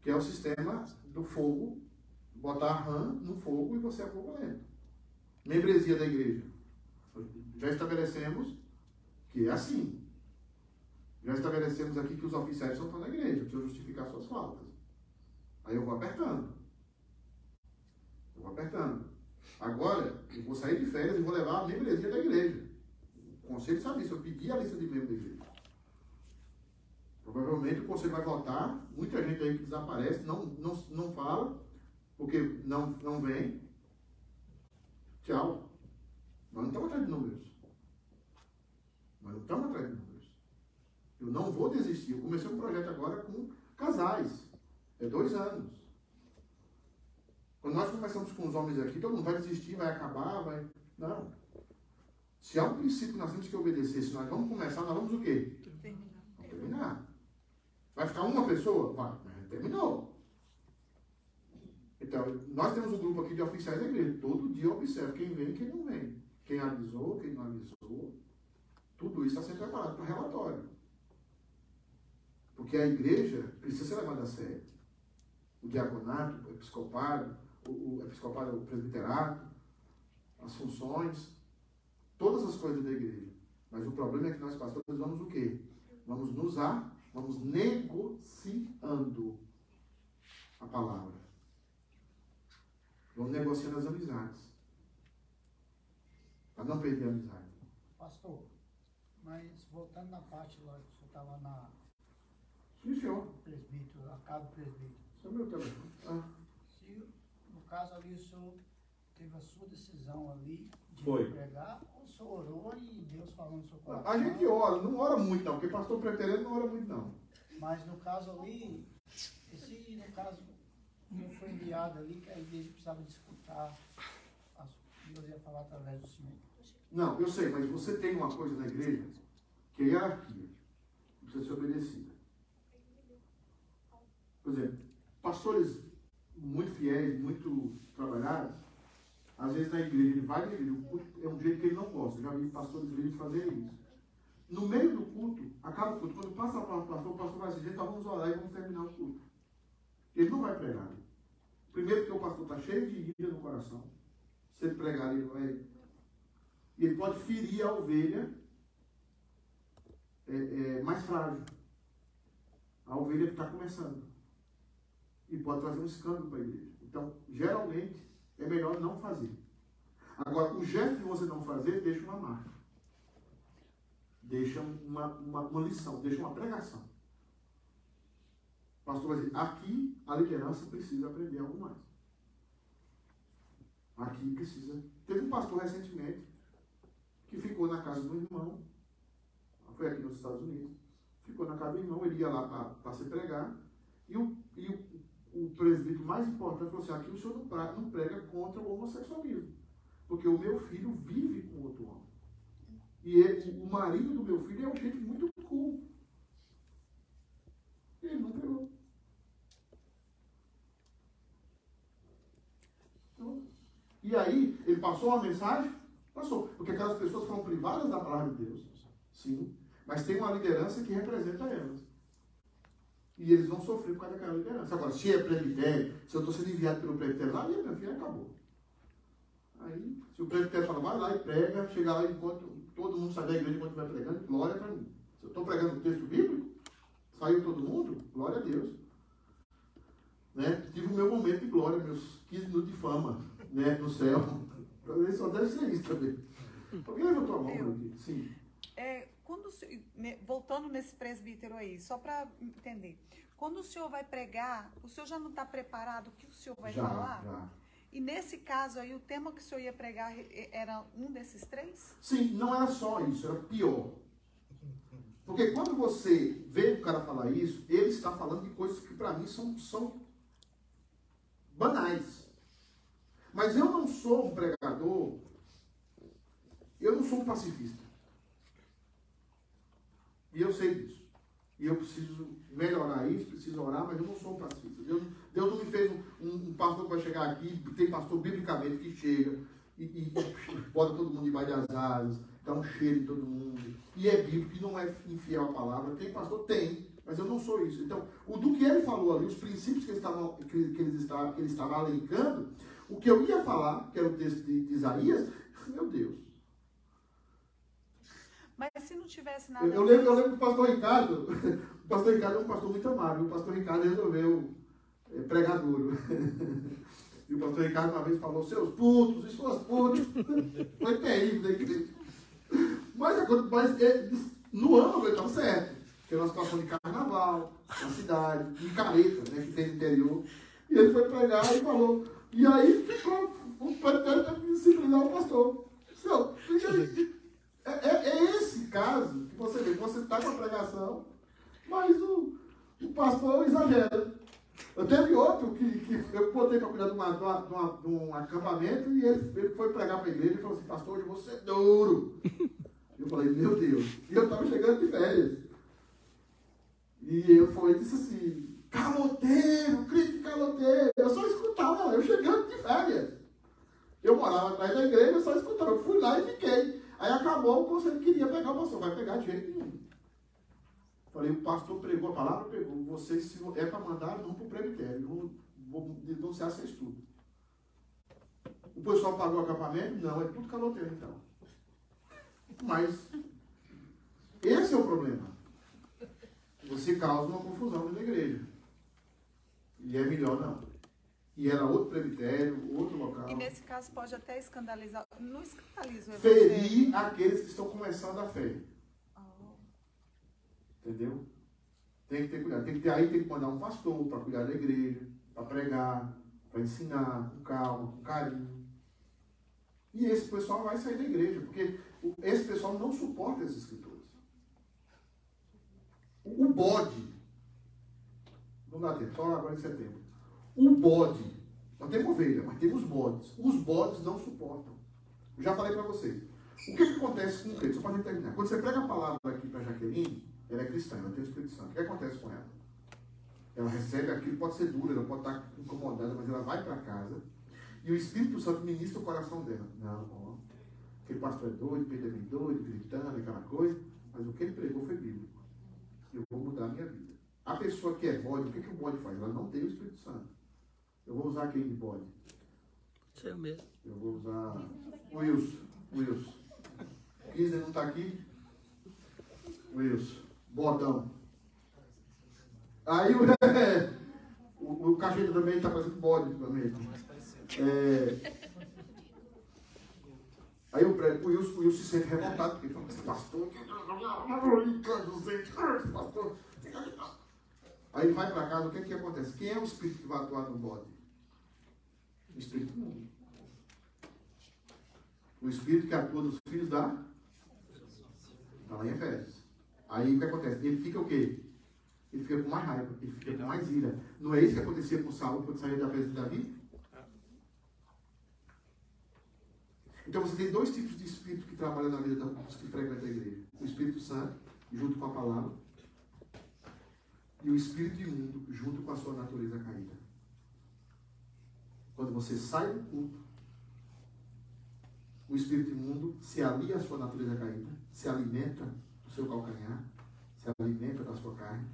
que é o sistema do fogo, botar rã no fogo e você é fogo lento. Membresia da igreja. Já estabelecemos que é assim. Já estabelecemos aqui que os oficiais só estão na igreja, precisam justificar suas faltas. Aí eu vou apertando. Eu vou apertando. Agora, eu vou sair de férias e vou levar a membresia da igreja. O conselho sabe isso, eu pedi a lista de membros da igreja. Provavelmente o conselho vai votar, muita gente aí que desaparece, não, não, não fala, porque não, não vem. Tchau. Nós não estamos atrás de números. Nós não estamos atrás de números. Eu não vou desistir. Eu comecei um projeto agora com casais. É dois anos. Quando nós começamos com os homens aqui, todo mundo vai desistir, vai acabar, vai. Não. Se há um princípio que nós temos que obedecer, se nós vamos começar, nós vamos o quê? Terminar. Vamos terminar. Vai ficar uma pessoa? Vai, mas terminou. Então, nós temos um grupo aqui de oficiais da igreja. Todo dia eu observo quem vem e quem não vem. Quem avisou, quem não avisou. Tudo isso está sendo preparado para relatório. Porque a igreja precisa ser levada a sério. O diaconato, o episcopado, o, episcopado, o presbiterato, as funções, todas as coisas da igreja. Mas o problema é que nós pastores vamos o quê? Vamos nos a, vamos negociando a palavra. Vamos negociando as amizades. Para não perder a amizade. Pastor, mas voltando na parte lá que o senhor estava na. Sim, senhor. Presbítero, a casa do presbítero. Esse é meu telefone. Ah. Caso ali, o senhor teve a sua decisão ali de Foi. pregar, ou o senhor orou e Deus falou no seu coração? A gente ora, não ora muito não, porque pastor preteriano não ora muito não. Mas no caso ali, esse no caso não foi enviado ali que a igreja precisava de escutar, Deus ia falar através do senhor. Não, eu sei, mas você tem uma coisa na igreja que é hierarquia. Precisa ser obedecida. Por exemplo, pastores muito fiéis, muito trabalhados, às vezes na igreja, ele vai na igreja, o culto é um jeito que ele não gosta. Eu já vi pastores livres fazerem isso. No meio do culto, acaba o culto, quando passa a palavra do pastor, o pastor vai dizer, então vamos orar e vamos terminar o culto. Ele não vai pregar. Primeiro porque o pastor está cheio de ira no coração. Se ele pregar, ele vai. Ele pode ferir a ovelha é, é, mais frágil. A ovelha que está começando. E pode trazer um escândalo para a igreja. Então, geralmente, é melhor não fazer. Agora, o gesto de você não fazer deixa uma marca. Deixa uma, uma, uma lição, deixa uma pregação. Pastor vai dizer, aqui a liderança precisa aprender algo mais. Aqui precisa. Teve um pastor recentemente que ficou na casa do irmão, foi aqui nos Estados Unidos, ficou na casa do irmão, ele ia lá para se pregar, e o, e o, o presbítero mais importante falou assim, aqui o senhor não prega, não prega contra o homossexualismo, porque o meu filho vive com outro homem. E ele, o marido do meu filho é um jeito muito cool. Ele não pegou. Então, e aí, ele passou uma mensagem? Passou. Porque aquelas pessoas foram privadas da palavra de Deus. Sim. Mas tem uma liderança que representa elas. E eles vão sofrer por causa daquela liderança. Agora, se é presbitério, se eu estou sendo enviado pelo presbitério lá, minha filha acabou. Aí, se o presbitério fala, vai lá e prega, chega lá e encontra, todo mundo sai da igreja enquanto vai pregando, glória para mim. Se eu estou pregando o texto bíblico, saiu todo mundo, glória a Deus. Né? Tive o meu momento de glória, meus 15 minutos de fama né, no céu. Só deve ser isso também. Alguém levantou a mão aqui? Sim. É, quando, voltando nesse presbítero aí, só para entender. Quando o senhor vai pregar, o senhor já não está preparado o que o senhor vai já, falar? Já. E nesse caso aí, o tema que o senhor ia pregar era um desses três? Sim, não era só isso, era pior. Porque quando você vê o cara falar isso, ele está falando de coisas que para mim são, são banais. Mas eu não sou um pregador, eu não sou um pacifista. E eu sei disso. E eu preciso melhorar isso, preciso orar, mas eu não sou um pacifista. Deus, Deus não me fez um, um, um, pastor que vai chegar aqui, tem pastor biblicamente que chega e, e, bota todo mundo debaixo das asas, dá um cheiro em todo mundo. E é bíblico, e não é infiel à palavra. Tem pastor? Tem. Mas eu não sou isso. Então, o do que ele falou ali, os princípios que ele estava, que, que ele estava, que ele estava alencando, o que eu ia falar, que era o texto de, de Isaías, meu Deus. Mas se não tivesse nada. Eu, eu lembro, eu lembro do pastor Ricardo. O pastor Ricardo é um pastor muito amável. O pastor Ricardo resolveu é, pregar duro. E o pastor Ricardo uma vez falou: seus putos e suas putas. Foi terrível igreja. Mas, mas é, no ano ele estava certo. Tem uma situação de carnaval, na cidade, de careta, né, que tem no interior. E ele foi pregar e falou: e aí ficou o presbitério que disciplinar o pastor. Senhor, é, é, é, esse caso que você vê, você está com a pregação, mas o, o pastor exagera. Eu teve outro que, que eu botei para cuidar de, uma, de, uma, de, um acampamento e ele, ele foi pregar para a igreja e falou assim, pastor, hoje você é duro. Eu falei, meu Deus. E eu estava chegando de férias. E eu e disse assim, caloteiro, crítico caloteiro. Eu só escutava, eu chegando de férias. Eu morava atrás da igreja, eu só escutava. Eu fui lá e fiquei. Aí acabou o conselho queria pegar o pastor. Vai pegar de jeito nenhum. Falei, o pastor pregou a palavra, pegou. Vocês, se é para mandar, vão para o presbitério. Vão, vão denunciar sem estudo. O pessoal pagou o acampamento? Não, é tudo caloteiro então. Mas esse é o problema. Você causa uma confusão na igreja. E é melhor não. E era outro presbitério, outro local. E nesse caso pode até escandalizar. Não escandaliza o Ferir aqueles que estão começando a fé. Oh. Entendeu? Tem que ter cuidado. Tem que ter, aí tem que mandar um pastor para cuidar da igreja, para pregar, para ensinar, com calma, com carinho. E esse pessoal vai sair da igreja, porque esse pessoal não suporta as escrituras. O bode não dá tempo, só agora em setembro. Um bode. Nós temos ovelha, mas temos bodes. Os bodes não suportam. Eu já falei para vocês. O que, que acontece com o crente? Só para terminar. Quando você prega a palavra aqui para Jaqueline, ela é cristã, ela tem o Espírito Santo. O que acontece com ela? Ela recebe aquilo, pode ser dura, ela pode estar incomodada, mas ela vai para casa. E o Espírito Santo ministra o coração dela. Não, ó, aquele pastor é doido, Pedro é doido, gritando, aquela coisa. Mas o que ele pregou foi bíblico. Eu vou mudar a minha vida. A pessoa que é bode, o que, que o bode faz? Ela não tem o Espírito Santo. Eu vou usar quem de bode? Seu mesmo. Eu vou usar o Wilson. Wilson. Kisner não está aqui? Wilson. Bodão. Aí o, o, o cacheta também está parecendo bode também. É, aí o, o, Wilson, o Wilson se sente revoltado, porque ele fala, esse pastor, pastor. Aí ele vai para casa, o que, é que acontece? Quem é o espírito que vai atuar no bode? O espírito mundo. O espírito que atua nos filhos da. Está lá em Efésios. Aí o que acontece? Ele fica o quê? Ele fica com mais raiva, ele fica com mais ira. Não é isso que acontecia com Saulo quando saiu da presença de Davi? Então você tem dois tipos de espírito que trabalham na vida dos que frequentam a igreja: o Espírito Santo, junto com a palavra, e o espírito imundo, junto com a sua natureza caída. Quando você sai do culto, o espírito imundo se alia à sua natureza caída, se alimenta do seu calcanhar, se alimenta da sua carne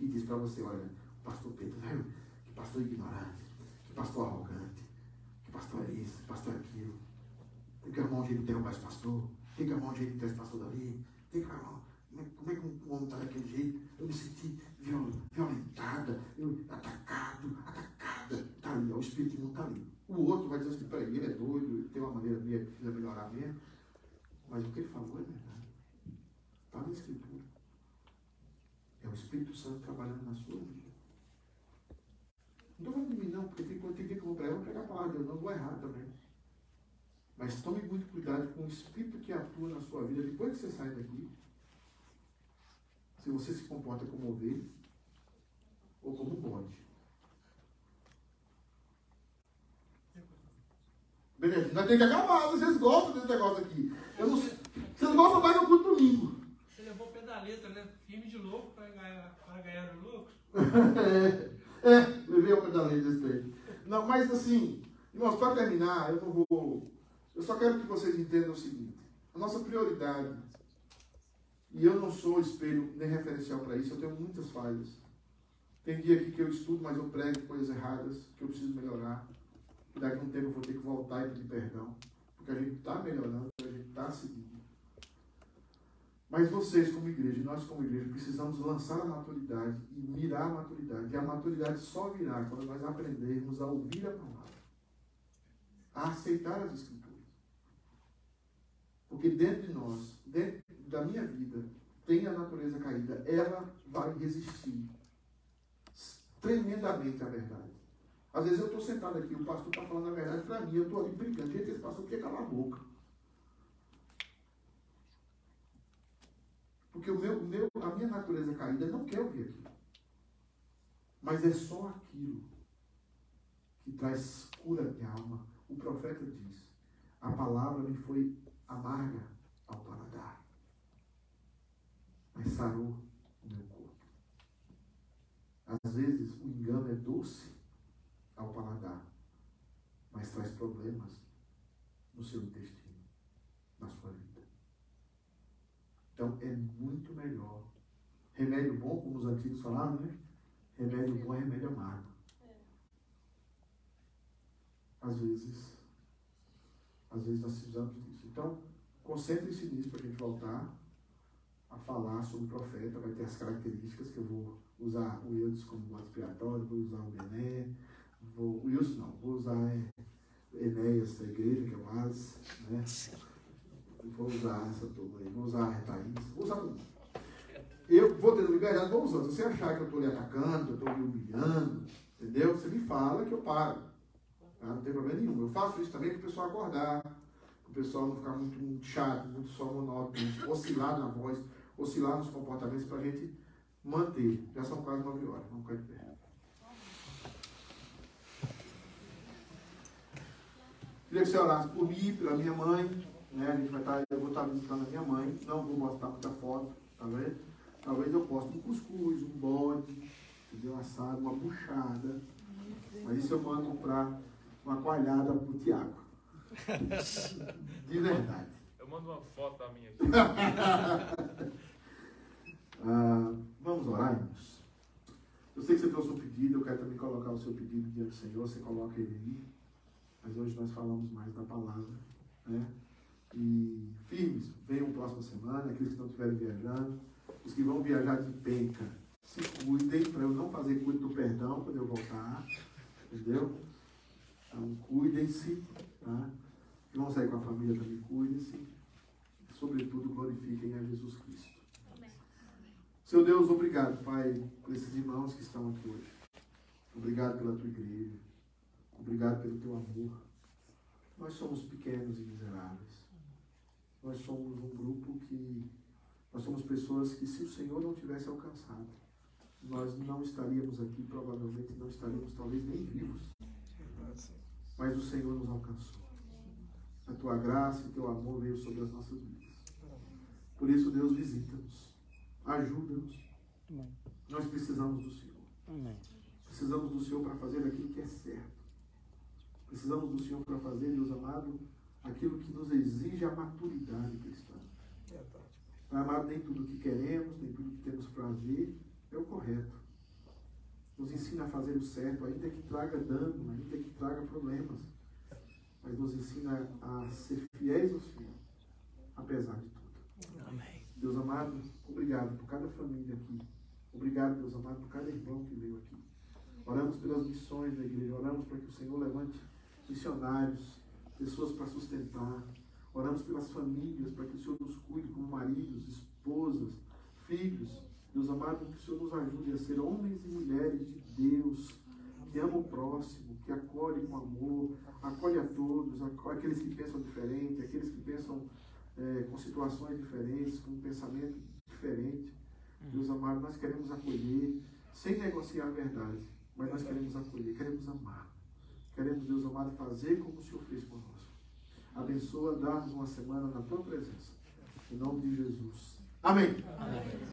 e diz para você: olha, pastor Pedro, que pastor ignorante, que pastor arrogante, que pastor é isso, que pastor é aquilo. Tem que arrumar um jeito de derrubar esse pastor, tem que arrumar um jeito de ter esse pastor dali, tem que arrumar. Como é que um homem está daquele jeito? Eu me senti violentada, eu, atacado, atacada. Está ali, o espírito imundo está ali. O outro vai dizer assim, peraí, ele é doido, ele tem uma maneira de precisa melhorar mesmo. Mas o que ele falou é verdade. Está na escritura. É o Espírito Santo trabalhando na sua vida. Não estou falando de mim, não, porque tem, tem dia que eu vou pregar, eu vou pregar a palavra de Deus, não vou errar também. Mas tome muito cuidado com o Espírito que atua na sua vida depois que você sai daqui. Se você se comporta como ovelha ou como bode. Beleza, nós temos que acabar, vocês gostam desse negócio aqui. Eu não, vocês gostam mais do culto domingo. Você levou pedaleta, né? Firme de louco para ganhar, para ganhar o lucro. é, é, levei a pedaleta desse tempo. Não, mas assim, irmãos, para terminar, eu não vou. Eu só quero que vocês entendam o seguinte: a nossa prioridade, e eu não sou espelho nem referencial para isso, eu tenho muitas falhas. Tem dia aqui que eu estudo, mas eu prego coisas erradas que eu preciso melhorar daqui a um tempo eu vou ter que voltar e pedir perdão, porque a gente está melhorando, a gente está seguindo. Mas vocês, como igreja, nós, como igreja, precisamos lançar a maturidade e mirar a maturidade. E a maturidade só virá quando nós aprendermos a ouvir a palavra, a aceitar as Escrituras. Porque dentro de nós, dentro da minha vida, tem a natureza caída, ela vai resistir tremendamente à verdade. Às vezes eu estou sentado aqui, o pastor está falando a verdade para mim, eu estou ali brincando. Gente, esse pastor quer calar a boca. Porque o meu, meu, a minha natureza caída não quer ouvir aquilo. Mas é só aquilo que traz cura minha alma. O profeta diz: A palavra me foi amarga ao paladar, mas sarou o meu corpo. Às vezes o engano é doce ao paladar, mas traz problemas no seu intestino, na sua vida. Então é muito melhor. Remédio bom, como os antigos falavam, né? Remédio bom é remédio amargo. Às vezes, às vezes nós precisamos disso. Então, concentre-se nisso para a gente voltar a falar sobre o profeta. Vai ter as características que eu vou usar o Eudes como expiatório, vou usar o Bené, vou, Wilson não, vou usar é, Enéas da igreja, que é o As, né? Vou usar essa turma aí, vou usar a Thaís, vou usar tudo. Eu vou ter liberdade, vou usar. Se você achar que eu estou lhe atacando, que eu estou lhe humilhando, entendeu? Você me fala que eu paro. Tá? Não tem problema nenhum. Eu faço isso também para o pessoal acordar, para o pessoal não ficar muito, muito chato, muito só monótono, oscilar na voz, oscilar nos comportamentos para a gente manter. Já são quase nove horas, vamos ficar de pé. Queria que você orasse por mim, pela minha mãe. Né? A gente vai estar, eu vou estar visitando a minha mãe. Não vou mostrar muita foto, tá vendo? Talvez eu poste um cuscuz, um bode, entendeu? Assado, uma buchada. Mas isso eu mando para uma coalhada para o Tiago. De verdade. Eu mando uma foto da minha. ah, vamos orar, irmãos. Eu sei que você trouxe um pedido, eu quero também colocar o seu pedido diante do Senhor, você coloca ele aí. Mas hoje nós falamos mais da palavra, né? E firmes, venham próxima semana, aqueles que não estiverem viajando, os que vão viajar de penca, se cuidem para eu não fazer culto do perdão quando eu voltar, entendeu? Então, cuidem-se, tá? Que vão sair com a família também, cuidem-se. Sobretudo, glorifiquem a Jesus Cristo. Seu Deus, obrigado, Pai, por esses irmãos que estão aqui hoje. Obrigado pela tua igreja. Obrigado pelo teu amor. Nós somos pequenos e miseráveis. Nós somos um grupo que. Nós somos pessoas que, se o Senhor não tivesse alcançado, nós não estaríamos aqui, provavelmente não estaríamos, talvez, nem vivos. Mas o Senhor nos alcançou. A tua graça e o teu amor veio sobre as nossas vidas. Por isso, Deus, visita-nos. Ajuda-nos. Nós precisamos do Senhor. Precisamos do Senhor para fazer aquilo que é certo. Precisamos do Senhor para fazer, Deus amado, aquilo que nos exige a maturidade cristã. Pai amado, nem tudo que queremos, nem tudo que temos prazer é o correto. Nos ensina a fazer o certo, ainda que traga dano, ainda que traga problemas. Mas nos ensina a ser fiéis ao Senhor, apesar de tudo. Amém. Deus amado, obrigado por cada família aqui. Obrigado, Deus amado, por cada irmão que veio aqui. Oramos pelas missões da igreja, oramos para que o Senhor levante missionários, pessoas para sustentar. Oramos pelas famílias, para que o Senhor nos cuide como maridos, esposas, filhos. Deus amado, que o Senhor nos ajude a ser homens e mulheres de Deus, que amam o próximo, que acolhe com amor, acolhe a todos, acolhe aqueles que pensam diferente, aqueles que pensam é, com situações diferentes, com um pensamento diferente. Deus amado, nós queremos acolher, sem negociar a verdade, mas nós queremos acolher, queremos amar. Queremos, Deus amado, fazer como o Senhor fez conosco. Abençoa, dá-nos uma semana na tua presença. Em nome de Jesus. Amém. Amém.